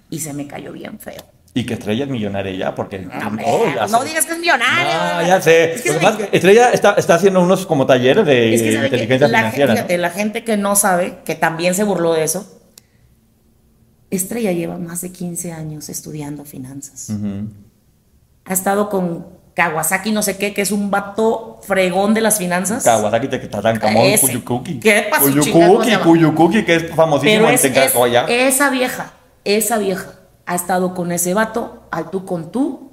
Y se me cayó bien feo. Y que Estrella es millonaria ya, porque... No, digas que es millonario. Ah, ya sé. Es que me- Estrella está, está haciendo unos como talleres de Es que inteligencia la, financiera. ¿no? fíjate, la gente que no sabe, que también se burló de eso, Estrella lleva más de 15 años estudiando finanzas. Ha estado con Kawasaki, no sé qué, que es un vato fregón de las finanzas. Kawasaki te Tatankamón. Kuyukuki. ¿Qué pasó, Kuyukuki? Kuyukuki, que es famosísimo Pero en es, esa vieja, esa vieja ha estado con ese vato al tú con tú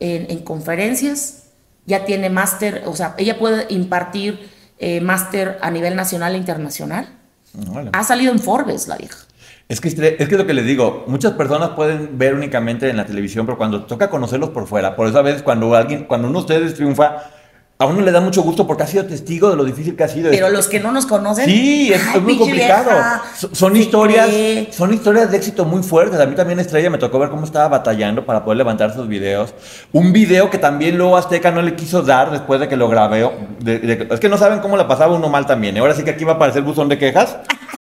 en, en conferencias, ya tiene máster, o sea, ella puede impartir eh, máster a nivel nacional e internacional. Órale. Ha salido en Forbes la vieja. Es que, es que lo que les digo, muchas personas pueden ver únicamente en la televisión, pero cuando toca conocerlos por fuera, por eso a veces cuando alguien, cuando uno de ustedes triunfa, a uno le da mucho gusto porque ha sido testigo de lo difícil que ha sido. Pero los que no nos conocen. Sí, es, ay, es muy complicado. vieja, Son historias, cree. son historias de éxito muy fuertes. A mí también Estrella me tocó ver cómo estaba batallando para poder levantar sus videos. Un video que también luego Azteca no le quiso dar después de que lo grabé. De- de- es que no saben cómo la pasaba uno mal también. ¿eh? Ahora sí que aquí va a aparecer buzón de quejas.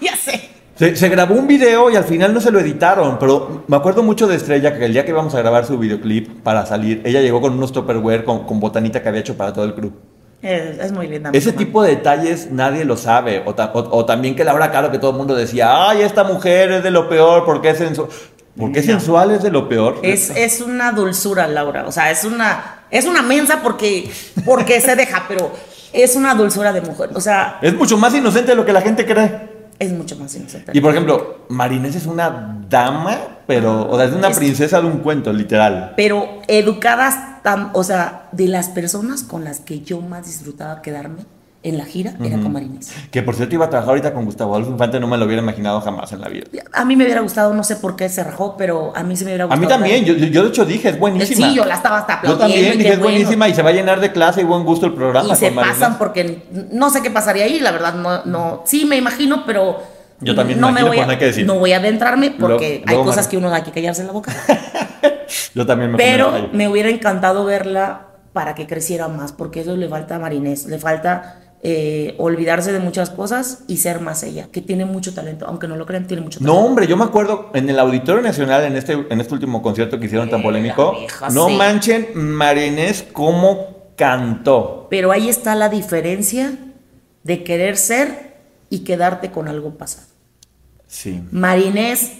Ya sé. Se, se grabó un video y al final no se lo editaron, pero me acuerdo mucho de Estrella que el día que íbamos a grabar su videoclip para salir, ella llegó con unos Tupperware con, con botanita que había hecho para todo el crew. Es, es muy linda. Ese tipo de detalles nadie lo sabe. O, ta- o- o también que Laura Caro, que todo el mundo decía, ay, esta mujer es de lo peor, porque es sensual. Porque es sensual es de lo peor. Es, es una dulzura, Laura. O sea, es una, es una mensa porque, porque se deja, pero es una dulzura de mujer. O sea, Es mucho más inocente de lo que la gente cree. Es mucho más inocente. Y por ejemplo, Marinés es una dama, pero, o sea, es una Es- princesa de un cuento, literal. pero educadas, tan, o sea, de las personas con las que yo más disfrutaba quedarme en la gira, era con Marinés. Que por cierto iba a trabajar ahorita con Gustavo Adolfo Infante, no me lo hubiera imaginado jamás en la vida. A mí me hubiera gustado, no sé por qué se rajó, pero a mí sí me hubiera A gustado. mí también, yo, de hecho dije, es buenísima. Sí, yo la estaba hasta Yo también dije, es bueno. buenísima y se va a llenar de clase y buen gusto el programa. Y se Marinés. pasan porque no sé qué pasaría ahí, la verdad, no, no, sí me imagino, pero Yo también no me voy a, no hay que decir. no voy a adentrarme porque hay cosas que uno hay que callarse en la boca. [laughs] Yo también me Pero me hubiera encantado verla para que creciera más, porque eso le falta a Marinés, le falta eh, olvidarse de muchas cosas y ser más ella, que tiene mucho talento, aunque no lo crean, tiene mucho No, talento. hombre, yo me acuerdo en el Auditorio Nacional, en este, en este último concierto que hicieron tan Eh, polémico, vieja, no sí. manchen Marinés cómo cantó. Pero ahí está la diferencia de querer ser y quedarte con algo pasado. Sí. Marinés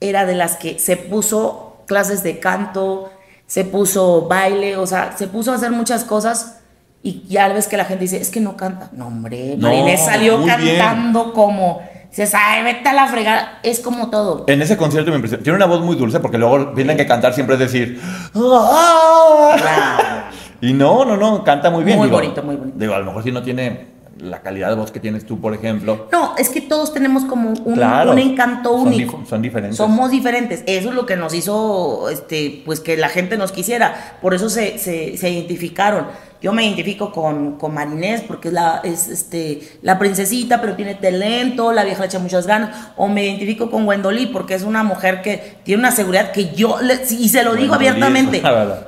era de las que se puso clases de canto, se puso baile, o sea, se puso a hacer muchas cosas y ya ves que la gente dice, es que no canta. No, hombre, No, Marinés salió bien. cantando como, dices, ay, vete a la fregada, es como todo. En ese concierto me impresionó. Tiene una voz muy dulce porque luego tienen que cantar siempre es decir. "Ah". Claro. [laughs] Y no, no, no, canta muy bien. Muy digo. bonito, muy bonito. Digo, a lo mejor si no tiene la calidad de voz que tienes tú, por ejemplo. No, es que todos tenemos como un, Claro. un encanto Son único. dif- son diferentes. Somos diferentes. Eso es lo que nos hizo, este, pues que la gente nos quisiera. Por eso se, se, se identificaron. Yo me identifico con, con Marinés porque es, la, es este, la princesita, pero tiene talento, la vieja le echa muchas ganas. O me identifico con Wendolí porque es una mujer que tiene una seguridad que yo, le- y se lo digo Wendolí abiertamente,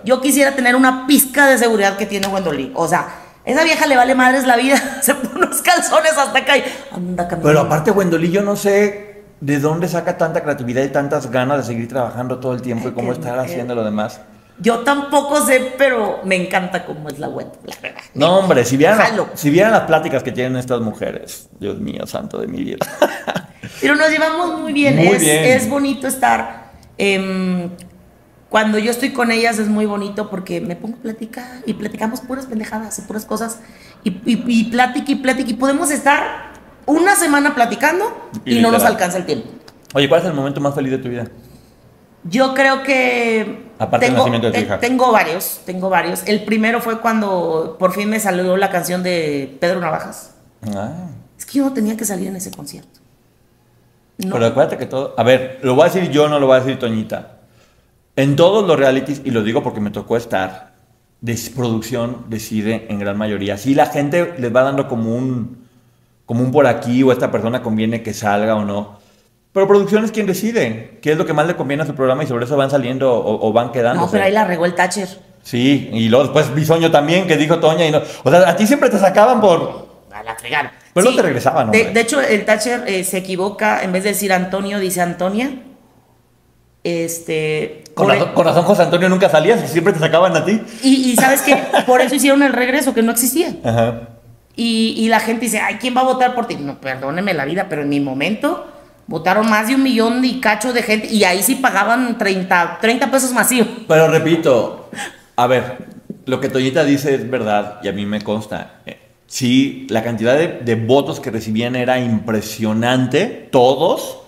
yo quisiera tener una pizca de seguridad que tiene Wendolí. O sea, esa vieja le vale madres la vida, [laughs] se pone unos calzones hasta acá y anda caminando. Pero aparte, Wendolí, yo no sé de dónde saca tanta creatividad y tantas ganas de seguir trabajando todo el tiempo y cómo estar haciendo lo demás. Yo tampoco sé, pero me encanta cómo es la web, la verdad. No, hombre, si vieran, Jalo. si vieran las pláticas que tienen estas mujeres, Dios mío, santo de mi vida. [laughs] Pero nos llevamos muy bien. Muy es, bien. es bonito estar. em, cuando yo estoy con ellas es muy bonito porque me pongo a platicar y platicamos puras pendejadas y puras cosas. Y, y, y plática y plática. Y podemos estar una semana platicando y, Y no nos alcanza el tiempo. Oye, ¿cuál es el momento más feliz de tu vida? Yo creo que. Aparte del nacimiento de tu hija. Tengo varios, tengo varios. El primero fue cuando por fin me salió la canción de Pedro Navajas. Ah, Es que yo no tenía que salir en ese concierto. No. Pero acuérdate que todo. A ver, lo voy a decir yo, no lo voy a decir Toñita. En todos los realities, y lo digo porque me tocó estar, de producción decide en gran mayoría. Si la gente les va dando como un, como un por aquí, o esta persona conviene que salga o no. Pero producción es quien decide qué es lo que más le conviene a su programa y sobre eso van saliendo o, o van quedando. No, pero ahí la regó el Thatcher. Sí, y luego después Bisoño también, que dijo Toña. Y no, o sea, a ti siempre te sacaban por. A la fregada. Pero no te regresaban, de, hombre. de hecho, el Thatcher eh, se equivoca, en vez de decir Antonio, dice Antonia. Este. Con por- razón, con razón, José Antonio nunca salías, siempre te sacaban a ti. y, y sabes que por eso hicieron el regreso, que no existía. Ajá. Y, y la gente dice, ay, ¿quién va a votar por ti? No, perdóneme la vida, pero en mi momento votaron más de un millón y cacho de gente y ahí sí pagaban 30, 30 pesos masivos. Pero repito, a ver, lo que Toñita dice es verdad y a mí me consta. Eh, Sí, la cantidad de, de votos que recibían era impresionante, todos,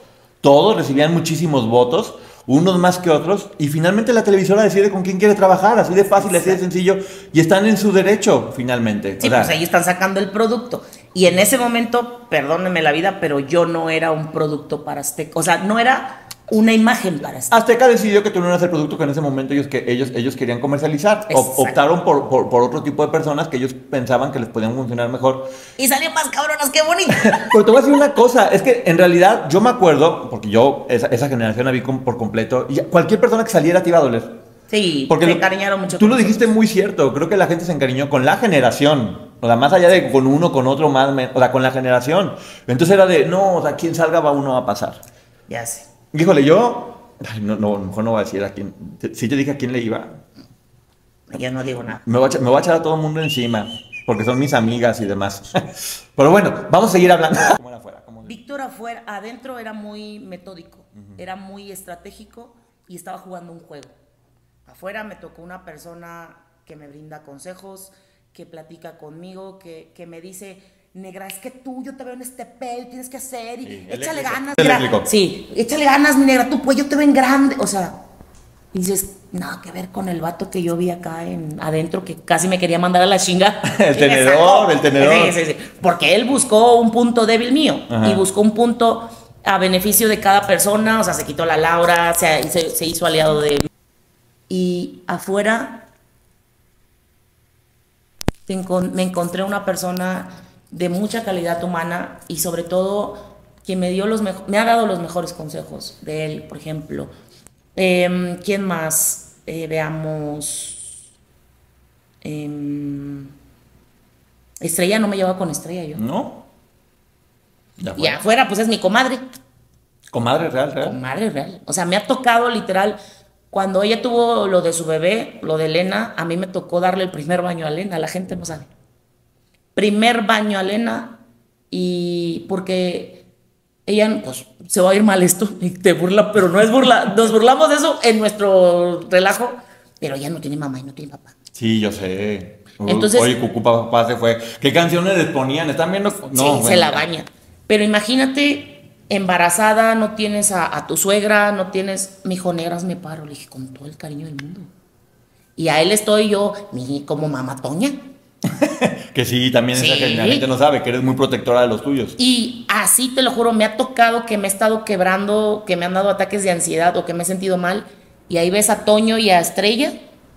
todos recibían muchísimos votos, unos más que otros, y finalmente la televisora decide con quién quiere trabajar, así de fácil, así de sencillo, y están en su derecho, finalmente. Sí, O sea, pues ahí están sacando el producto. Y en ese momento, perdónenme la vida, pero yo no era un producto para Azteca. O sea, no era una imagen para Azteca. Azteca decidió que tú no eras el producto que en ese momento ellos, que ellos, ellos querían comercializar. Exacto. optaron por, por, por otro tipo de personas que ellos pensaban que les podían funcionar mejor. Y salió más cabronas, qué bonito. [laughs] Pero te voy a decir una cosa, es que en realidad yo me acuerdo, porque yo esa, esa generación la vi com- por completo, y cualquier persona que saliera te iba a doler. Sí, Porque se lo- encariñaron mucho. Tú lo nosotros. dijiste muy cierto, creo que la gente se encariñó con la generación. O sea, más allá de con uno, con otro, más, o sea, con la generación. Entonces era de, no, o sea, quien salga va uno a pasar. Ya sé. Híjole, yo, ay, no, no, mejor no voy a decir a quién, te- si te dije a quién le iba, Yo no digo nada. me voy, a, me voy a echar a todo el mundo encima, porque son mis amigas y demás. [laughs] Pero bueno, vamos a seguir hablando. ¿Cómo era afuera? ¿Cómo- Víctor afuera, adentro era muy metódico, era muy estratégico y estaba jugando un juego. Afuera me tocó una persona que me brinda consejos, que platica conmigo, que, que me dice, negra, es que tú, yo te veo en este pel, tienes que hacer y Sí, échale ganas. Negra". Sí, échale ganas, mi negra, tú pues yo te veo en grande. O sea, y dices, nada que ver con el vato que yo vi acá en, adentro que casi me quería mandar a la chinga. [laughs] El tenedor, el tenedor. Sí, sí, sí. Porque él buscó un punto débil mío Ajá. y buscó un punto a beneficio de cada persona. O sea, se quitó la Laura, se, se- se hizo aliado de. Y afuera me encontré una persona de mucha calidad humana y sobre todo que me dio los me ha dado los mejores consejos de él, por ejemplo. Em, ¿Quién más? Eh, veamos. Em, Estrella no me llevaba con Estrella yo. ¿No? Ya Y fue. afuera, pues es mi comadre. Comadre real, real. Comadre real. O sea, me ha tocado literal. Cuando ella tuvo lo de su bebé, lo de Elena, a mí me tocó darle el primer baño a Elena. La gente no sabe. Primer baño a Elena. Y porque ella, pues, se va a ir mal esto y te burla, pero no es burla. [laughs] Nos burlamos de eso en nuestro relajo. Pero ella no tiene mamá y no tiene papá. Sí, yo sé. Entonces- Oye, Cucú papá se fue. ¿Qué canciones les ponían? ¿Están viendo? No, sí, se la baña. Pero imagínate, embarazada, no tienes a, a tu suegra, no tienes, mi hijo negras me paro. Le dije, con todo el cariño del mundo. Y a él estoy yo, mi, como mamá Toña. [laughs] Que sí, también esa Sí. que la gente no sabe, que eres muy protectora de los tuyos. Y así te lo juro, me ha tocado que me he estado quebrando, que me han dado ataques de ansiedad o que me he sentido mal. Y ahí ves a Toño y a Estrella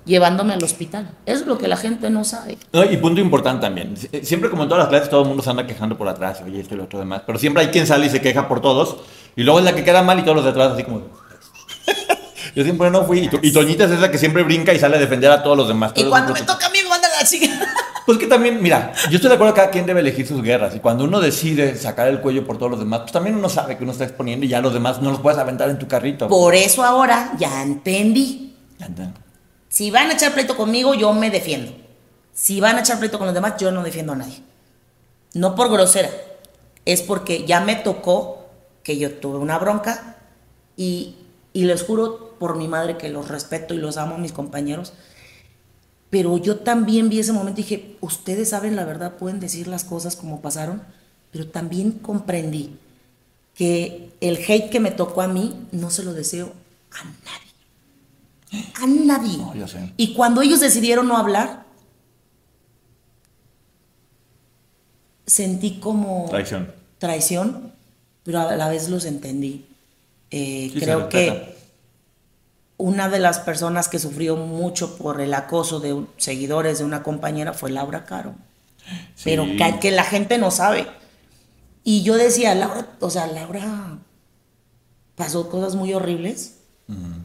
llevándome al hospital. Eso es lo que la gente no sabe. No, y punto importante también. Sie- Siempre como en todas las clases todo el mundo se anda quejando por atrás, oye, esto y lo otro demás. Pero siempre hay quien sale y se queja por todos. Y luego es la que queda mal y todos los de atrás así como... [laughs] Yo siempre no fui. Y, To- y Toñita es esa que siempre brinca y sale a defender a todos los demás. Y cuando me toca a mí, me mandan a la chica. [laughs] Pues que también, mira, yo estoy de acuerdo que cada quien debe elegir sus guerras. Y cuando uno decide sacar el cuello por todos los demás, pues también uno sabe que uno está exponiendo y ya los demás no los puedes aventar en tu carrito. Por eso ahora ya entendí. Anda. Si van a echar pleito conmigo, yo me defiendo. Si van a echar pleito con los demás, yo no defiendo a nadie. No por grosera. Es porque ya me tocó que yo tuve una bronca y, y les juro por mi madre que los respeto y los amo mis compañeros. Pero yo también vi ese momento y dije, ustedes saben la verdad, pueden decir las cosas como pasaron, pero también comprendí que el hate que me tocó a mí no se lo deseo a nadie. A nadie. No, yo sé. Y cuando ellos decidieron no hablar, sentí como Traición. traición, pero a la vez los entendí. Eh, Sí, creo que una de las personas que sufrió mucho por el acoso de un- seguidores de una compañera fue Laura Caro. Pero que la gente no sabe. Y yo decía, Laura, o sea, Laura pasó cosas muy horribles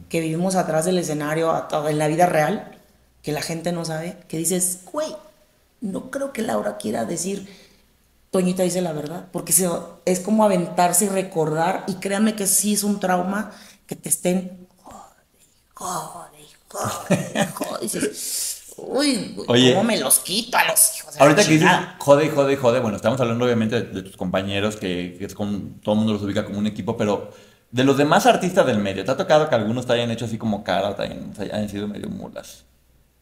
que vivimos atrás del escenario, en la vida real, que la gente no sabe, que dices, güey, no creo que Laura quiera decir, Toñita dice la verdad, porque se- es como aventarse y recordar, y créanme que sí es un trauma que te estén, joder, joder, joder, dices, uy, güey, Oye. ¿cómo me los quito a los hijos? Ahorita que dices chingada?" jode, jode, jode, bueno, estamos hablando obviamente de, de tus compañeros, que, que es con, todo el mundo los ubica como un equipo, pero de los demás artistas del medio, ¿te ha tocado que algunos te hayan hecho así como cara o te hayan, sea, hayan sido medio mulas?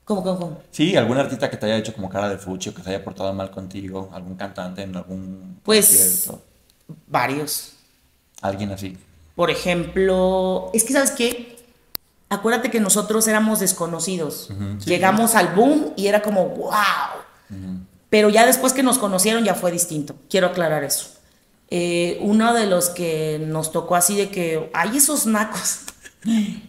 ¿Cómo, cómo, cómo? Sí, algún artista que te haya hecho como cara de fuchi o que se haya portado mal contigo, algún cantante en algún Pues- concierto, Varios. alguien así. Por ejemplo, es que sabes qué, acuérdate que nosotros éramos desconocidos. sí, Llegamos al boom y era como, wow. Pero ya después que nos conocieron ya fue distinto. Quiero aclarar eso. Eh, uno de los que nos tocó así de que hay esos nacos. [laughs]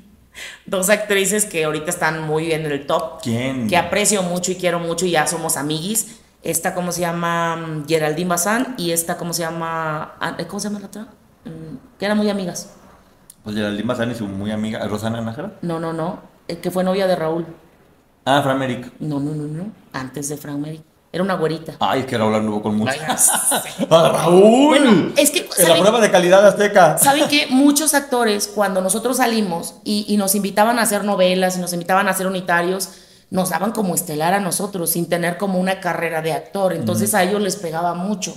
Dos actrices que ahorita están muy bien en el top. ¿Quién? Que aprecio mucho y quiero mucho y ya somos amiguis. Esta, ¿cómo se llama? Mm, Geraldine Bazán. Y esta, ¿cómo se llama? Ah, ¿Cómo se llama la otra? Mm, Que eran muy amigas. Pues Geraldine Bazán y su muy amiga, ¿Rosana Nájera? No, no, no. Que fue novia de Raúl. Ah, Fran Merrick. No, no, no, no. Antes de Frank Merrick. Era una güerita. Ay, es que Raúl anduvo con sé. [laughs] ¡Ah, Raúl! Bueno, es que, En la prueba de calidad azteca. ¿Saben que Muchos actores, cuando nosotros salimos y, y nos invitaban a hacer novelas y nos invitaban a hacer unitarios, nos daban como estelar a nosotros, sin tener como una carrera de actor. Entonces a ellos les pegaba mucho.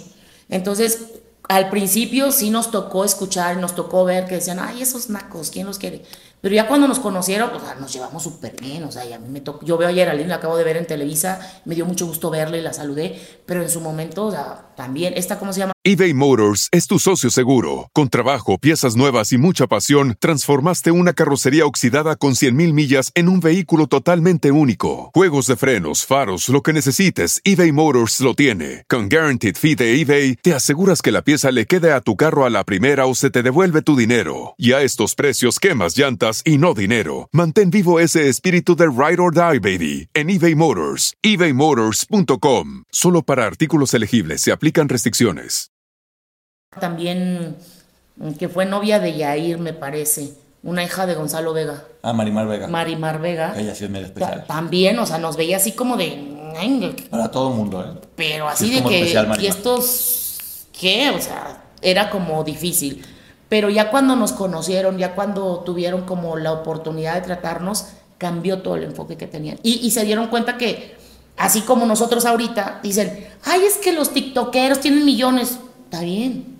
Entonces, al principio sí nos tocó escuchar, nos tocó ver que decían, ay, esos nacos, ¿quién los quiere? Pero ya cuando nos conocieron, pues ah, nos llevamos súper bien. O sea, y a mí me tocó, yo veo a Geraldine, la acabo de ver en Televisa, me dio mucho gusto verla y la saludé, pero en su momento, o sea, también, esta, ¿cómo se llama? eBay Motors es tu socio seguro. Con trabajo, piezas nuevas y mucha pasión, transformaste una carrocería oxidada con 100.000 millas en un vehículo totalmente único. Juegos de frenos, faros, lo que necesites, eBay Motors lo tiene. Con Guaranteed Fee de eBay, te aseguras que la pieza le quede a tu carro a la primera o se te devuelve tu dinero. Y a estos precios, quemas llantas y no dinero. Mantén vivo ese espíritu de Ride or Die, baby, en eBay Motors. ebaymotors.com. Solo para artículos elegibles se aplican restricciones. también mm, que fue novia de Yair, me parece, una hija de Gonzalo Vega, Ah, Marimar Vega. Marimar Vega. Ella sí es medio Ta- especial. También, o sea, nos veía así como de... "Ay, Para todo el mundo, ¿eh? Pero Sí, así es de que... especial, ¿Y estos qué? O sea, era como difícil. Pero ya cuando nos conocieron, ya cuando tuvieron como la oportunidad de tratarnos, cambió todo el enfoque que tenían. Y, y se dieron cuenta que, así como nosotros ahorita, dicen, ay, es que los tiktokeros tienen millones. Está bien,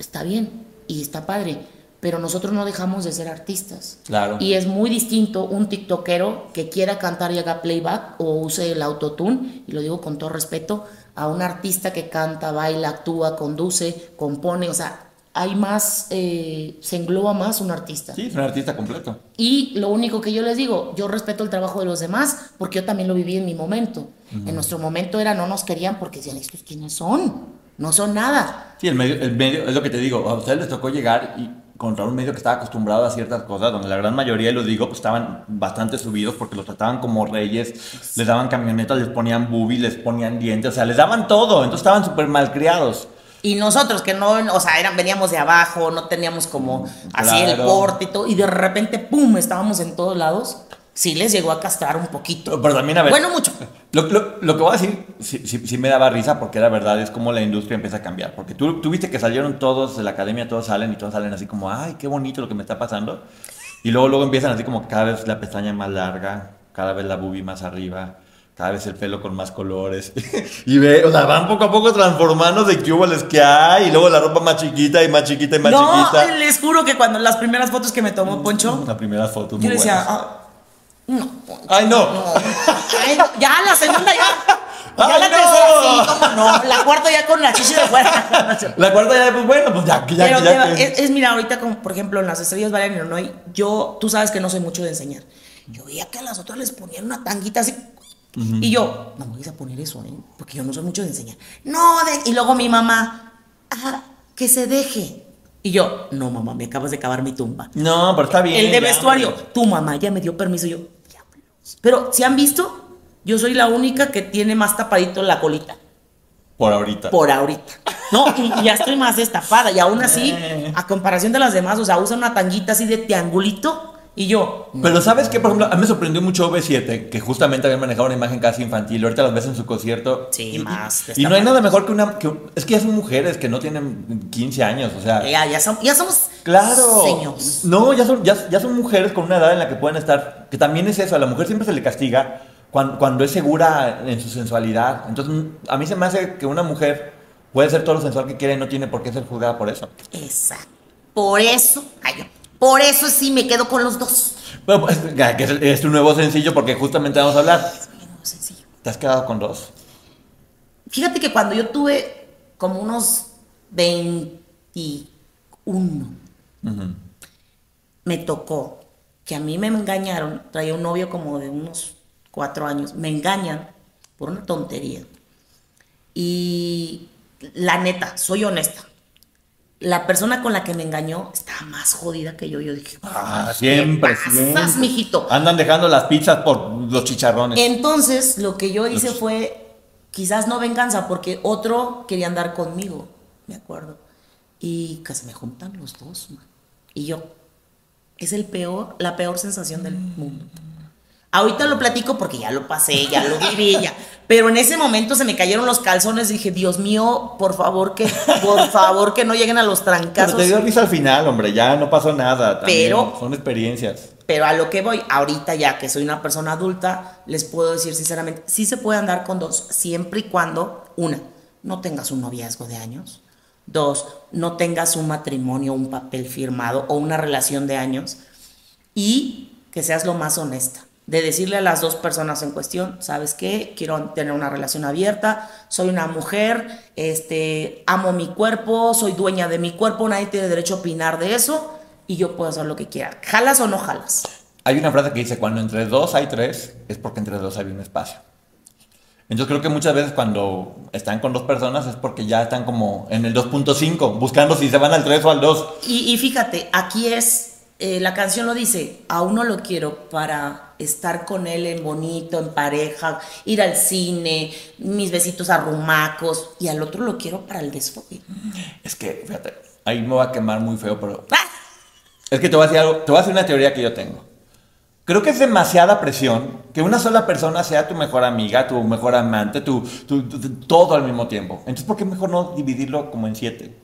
está bien y está padre, pero nosotros no dejamos de ser artistas. Claro. Y es muy distinto un tiktokero que quiera cantar y haga playback o use el autotune, y lo digo con todo respeto, a un artista que canta, baila, actúa, conduce, compone, o sea, hay más, eh, se engloba más un artista. Sí, es un artista completo. Y lo único que yo les digo, yo respeto el trabajo de los demás porque yo también lo viví en mi momento. En nuestro momento era no nos querían porque decían, ¿estos quiénes son? No son nada. Sí, el medio, el medio, es lo que te digo, a ustedes les tocó llegar y contra un medio que estaba acostumbrado a ciertas cosas, donde la gran mayoría, lo digo, pues estaban bastante subidos porque los trataban como reyes, les daban camionetas, les ponían boobies, les ponían dientes, o sea, les daban todo, entonces estaban súper malcriados. Y nosotros que no, o sea, eran, veníamos de abajo, no teníamos como así el Claro. porte y todo, y de repente, ¡pum!, estábamos en todos lados. Sí les llegó a castrar un poquito. Pero también, a ver. Bueno, mucho. Lo, lo- lo que voy a decir, sí, sí- sí me daba risa porque la verdad es como la industria empieza a cambiar. Porque tú, tú viste que salieron todos de la academia, todos salen y todos salen así como, ay, qué bonito lo que me está pasando. Y luego, luego empiezan así como cada vez la pestaña más larga, cada vez la boobie más arriba, cada vez el pelo con más colores. [laughs] y ve, o sea, van poco a poco transformándose de les que hay. Y luego la ropa más chiquita y más chiquita y más No, chiquita. les juro que cuando las primeras fotos que me tomó Poncho, La primera foto muy yo le decía. "Ah, no, Poncho, Ay, no. no. Ay, ya la segunda ya. Ya Ay, la no. tercera sí, cómo no. La cuarta ya con la chichi de fuera. La cuarta ya, pues bueno, pues ya, ya, Pero ya que- es, es, mira, ahorita como por ejemplo en las estrellas bailan y yo, tú sabes que no soy mucho de enseñar. Yo veía que a las otras les ponían una tanguita así Y yo, no voy a poner eso, ¿eh? Porque yo no soy mucho de enseñar. No, de... y luego mi mamá, ah, que se deje. Y yo, no, mamá, me acabas de cavar mi tumba. No, pero está bien. El de ya, vestuario, tu mamá ya me dio permiso. Yo, diablos. Pero, si han visto? Yo soy la única que tiene más tapadito la colita. Por ahorita. Por ahorita. No, y, y ya estoy más destapada. Y aún así, Eh. a comparación de las demás, o sea, usan una tanguita así de triangulito. Y yo, Pero ¿sabes qué? Por ejemplo, a mí me sorprendió mucho B7, que justamente había manejado una imagen casi infantil. Ahorita las ves en su concierto. Sí, y, más, Y, y no hay nada mejor que una... que- es que ya son mujeres que no tienen 15 años, o sea... ya, ya, som- ya somos Claro. señores. No, ya son, ya, ya son mujeres con una edad en la que pueden estar. Que también es eso, a la mujer siempre se le castiga cuando, cuando es segura en su sensualidad. Entonces, a mí se me hace que una mujer puede ser todo lo sensual que quiera y no tiene por qué ser juzgada por eso. Exacto. Por eso, ay, yo, por eso sí me quedo con los dos. Pero pues, es, es tu nuevo sencillo porque justamente vamos a hablar. Es mi nuevo sencillo. ¿Te has quedado con dos? Fíjate que cuando yo tuve como unos 21, me tocó que a mí me engañaron, traía un novio como de unos cuatro años, me engañan por una tontería. Y la neta, soy honesta. La persona con la que me engañó estaba más jodida que yo. Yo dije, Ah, siempre, ¿qué siempre. pasas, mijito? Andan dejando las pizzas por los chicharrones. Entonces, lo que yo hice fue, quizás no venganza, porque otro quería andar conmigo, me acuerdo. Y casi me juntan los dos, man. Y yo, es el peor, la peor sensación del mundo. Ahorita lo platico porque ya lo pasé, ya lo viví, ya. Pero en ese momento se me cayeron los calzones y dije, Dios mío, por favor que, por favor que no lleguen a los Pero trancazos. te dio risa al final, hombre, ya no pasó nada. también. Pero- Son experiencias. Pero a lo que voy, ahorita ya que soy una persona adulta, les puedo decir sinceramente, sí se puede andar con dos, siempre y cuando, una, no tengas un noviazgo de años, dos, no tengas un matrimonio, un papel firmado o una relación de años, y que seas lo más honesta. De decirle a las dos personas en cuestión, ¿sabes qué? Quiero tener una relación abierta, soy una mujer, este, amo mi cuerpo, soy dueña de mi cuerpo, nadie tiene derecho a opinar de eso y yo puedo hacer lo que quiera. ¿Jalas o no jalas? Hay una frase que dice, cuando entre dos hay tres, es porque entre dos hay un espacio. Entonces creo que muchas veces cuando están con dos personas es porque ya están como en el 2.5, buscando si se van al 3 o al 2. Y, y fíjate, aquí es, eh, la canción lo dice, a uno lo quiero para estar con él en bonito, en pareja, ir al cine, mis besitos arrumacos, y al otro lo quiero para el desfogue. Es que, fíjate, ahí me va a quemar muy feo, pero ¡Ah! es que te voy a decir algo, te voy a decir una teoría que yo tengo. Creo que es demasiada presión que una sola persona sea tu mejor amiga, tu mejor amante, tu, tu- tu- tu- todo al mismo tiempo. Entonces, ¿por qué mejor no dividirlo como en siete?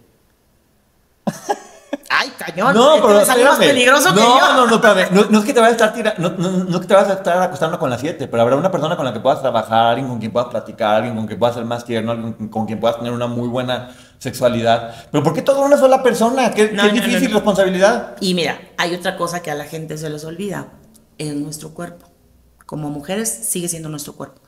[laughs] ¡Ay, cañón! No, Este pero salió más peligroso que no, yo. No, no, espérame. No, no es que te vayas a estar tira- no, no, no es que te vayas a estar acostando con las siete, pero habrá una persona con la que puedas trabajar, alguien con quien puedas platicar, alguien con quien puedas ser más tierno, alguien con- quien puedas tener una muy buena sexualidad. Pero ¿por qué toda una sola persona? Qué, qué difícil responsabilidad. Y mira, hay otra cosa que a la gente se les olvida, es nuestro cuerpo. Como mujeres sigue siendo nuestro cuerpo.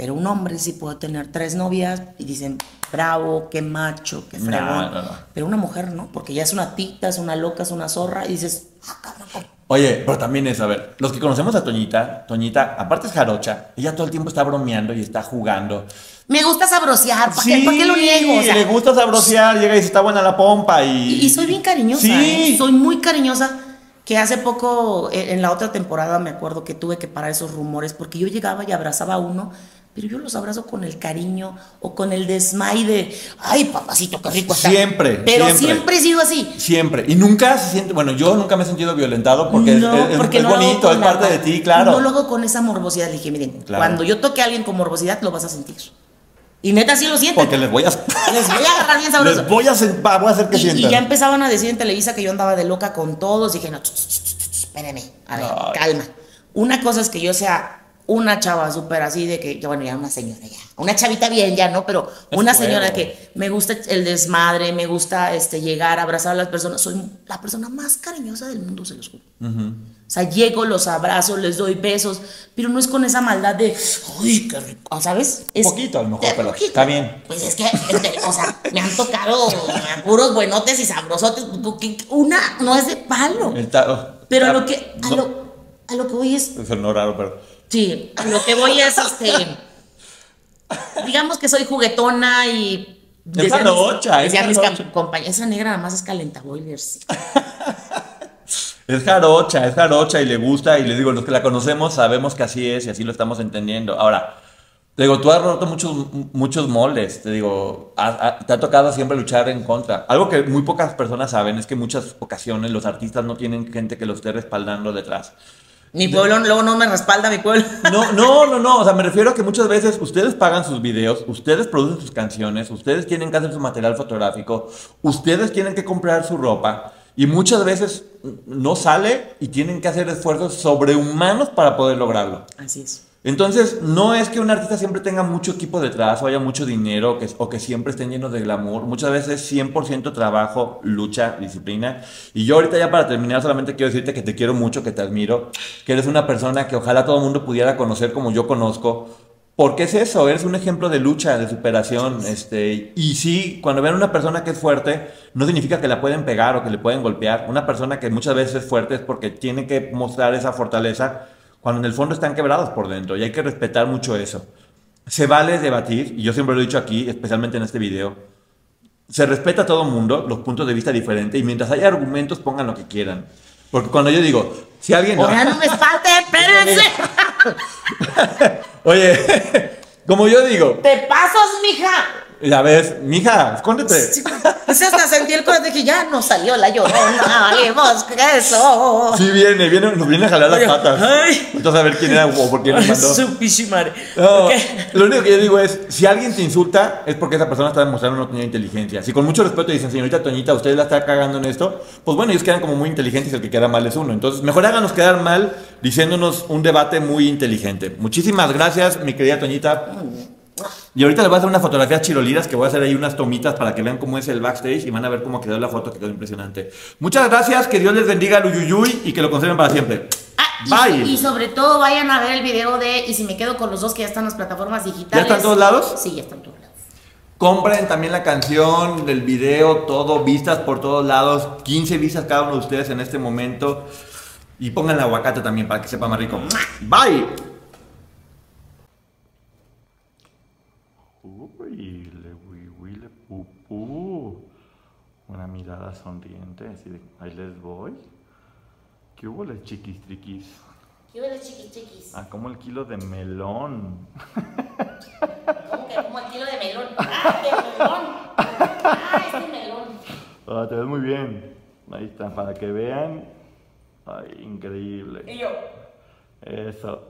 Pero un hombre sí puede tener tres novias y dicen, bravo, qué macho, qué fregón. no, no. Pero una mujer no, porque ya es una tita, es una loca, es una zorra y dices, ah, cabrón. Oye, pero también es, a ver, los que conocemos a Toñita, Toñita, aparte es jarocha, ella todo el tiempo está bromeando y está jugando. me gusta sabrosear, ¿para qué, pa' qué lo niego? O sea, le gusta sabrosear, llega y dice, está buena la pompa y... Y, y soy bien cariñosa, Sí. ¿eh? soy muy cariñosa. Que hace poco, eh, en la otra temporada, me acuerdo que tuve que parar esos rumores porque yo llegaba y abrazaba a uno, pero yo los abrazo con el cariño o con el desmay de, ay, papacito, qué rico está. Siempre, Pero siempre. siempre, he sido así. Siempre. Y nunca se siente, bueno, yo nunca me he sentido violentado porque es- No, es, es- porque es no lo hago bonito, es parte de ti, claro. No lo hago con esa morbosidad. Le dije, miren, Claro. cuando yo toque a alguien con morbosidad, lo vas a sentir. Y neta, sí lo siento. Porque les voy a... Les voy a agarrar bien sabroso. Les voy a, hacer- voy a hacer que Y, y sientan. ya empezaban a decir en Televisa que yo andaba de loca con todos. Dije, no, espérenme, a ver, calma. Una cosa es que yo sea una chava súper así de que, bueno, ya una señora ya. Una chavita bien ya, ¿no? Pero una señora que me gusta el desmadre, me gusta este, llegar, abrazar a las personas. Soy la persona más cariñosa del mundo, se los juro. O sea, llego, los abrazo, les doy besos, pero no es con esa maldad de, uy, qué rico, ¿sabes? Es Poquito, a lo mejor, pero poquito. está bien. Pues es que, este, o sea, me han tocado puros buenotes y sabrosotes. Una no es de palo. El ta- Pero a lo que, a lo, a lo que voy es, Sonó raro, pero... Sí, lo que voy es este. digamos que soy juguetona y. Es jarocha, es decía mis esa negra nada más es calenta boilers. Es jarocha, es jarocha y le gusta y le digo, los que la conocemos sabemos que así es y así lo estamos entendiendo. Ahora, te digo, tú has roto muchos, muchos moldes, te digo, ha- ha- te ha tocado siempre luchar en contra. Algo que muy pocas personas saben es que en muchas ocasiones los artistas no tienen gente que los esté respaldando detrás. Mi pueblo luego no me respalda, mi pueblo. No, no, no, no. O sea, me refiero a que muchas veces ustedes pagan sus videos, ustedes producen sus canciones, ustedes tienen que hacer su material fotográfico, ustedes tienen que comprar su ropa y muchas veces no sale y tienen que hacer esfuerzos sobrehumanos para poder lograrlo. Así es. Entonces, no es que un artista siempre tenga mucho equipo detrás o haya mucho dinero que, o que siempre estén llenos de glamour. Muchas veces es 100% trabajo, lucha, disciplina. Y yo ahorita ya para terminar solamente quiero decirte que te quiero mucho, que te admiro, que eres una persona que ojalá todo el mundo pudiera conocer como yo conozco. Porque es eso, eres un ejemplo de lucha, de superación. Este, y sí, cuando vean una persona que es fuerte, no significa que la pueden pegar o que le pueden golpear. Una persona que muchas veces es fuerte es porque tiene que mostrar esa fortaleza cuando en el fondo están quebrados por dentro. Y hay que respetar mucho eso. Se vale debatir, y yo siempre lo he dicho aquí, especialmente en este video. Se respeta a todo el mundo, los puntos de vista diferentes, y mientras haya argumentos, pongan lo que quieran. Porque cuando yo digo, si alguien... Ahora no me falte, espérense. [laughs] Oye, [laughs] como yo digo, Te pasos, mija. Ya ves, mija, escóndete. Sí, Ese hasta sentí el corazón de que ya no salió la llorona, valimos queso. Sí viene, viene, nos viene a jalar las patas. ay. Entonces a ver quién era o por quién nos mandó. Su pichimare. No, Ok. lo único que yo digo es, si alguien te insulta, es porque esa persona está demostrando no tener inteligencia. Si con mucho respeto dicen, señorita Toñita, usted la está cagando en esto, pues bueno, ellos quedan como muy inteligentes y el que queda mal es uno. Entonces, mejor háganos quedar mal diciéndonos un debate muy inteligente. Muchísimas gracias, mi querida Toñita. Y ahorita les voy a hacer unas fotografías chirolidas que voy a hacer ahí unas tomitas para que vean cómo es el backstage y van a ver cómo quedó la foto, que quedó impresionante. Muchas gracias, que Dios les bendiga al Uyuyuy y que lo conserven para siempre. Ah, y, Bye. y sobre todo vayan a ver el video de Y si me quedo con los dos que ya están en las plataformas digitales. ¿Ya están en todos lados? Sí, ya están en todos lados. Compren también la canción, el video, todo, vistas por todos lados. 15 vistas cada uno de ustedes en este momento. Y pongan el aguacate también para que sepa más rico. Bye. Uy, le uy, uy, le pupú. Una mirada sonriente, así de, ahí les voy. ¿Qué hubo les chiquis triquis? ¿Qué huele chiquis chiquis? Ah, como el kilo de melón. ¿Cómo que como el kilo de melón? ¡Ah, de melón! ¡Ah, este melón! Ah, te ves muy bien. Ahí está, para que vean. Ay, increíble. Y yo. Eso.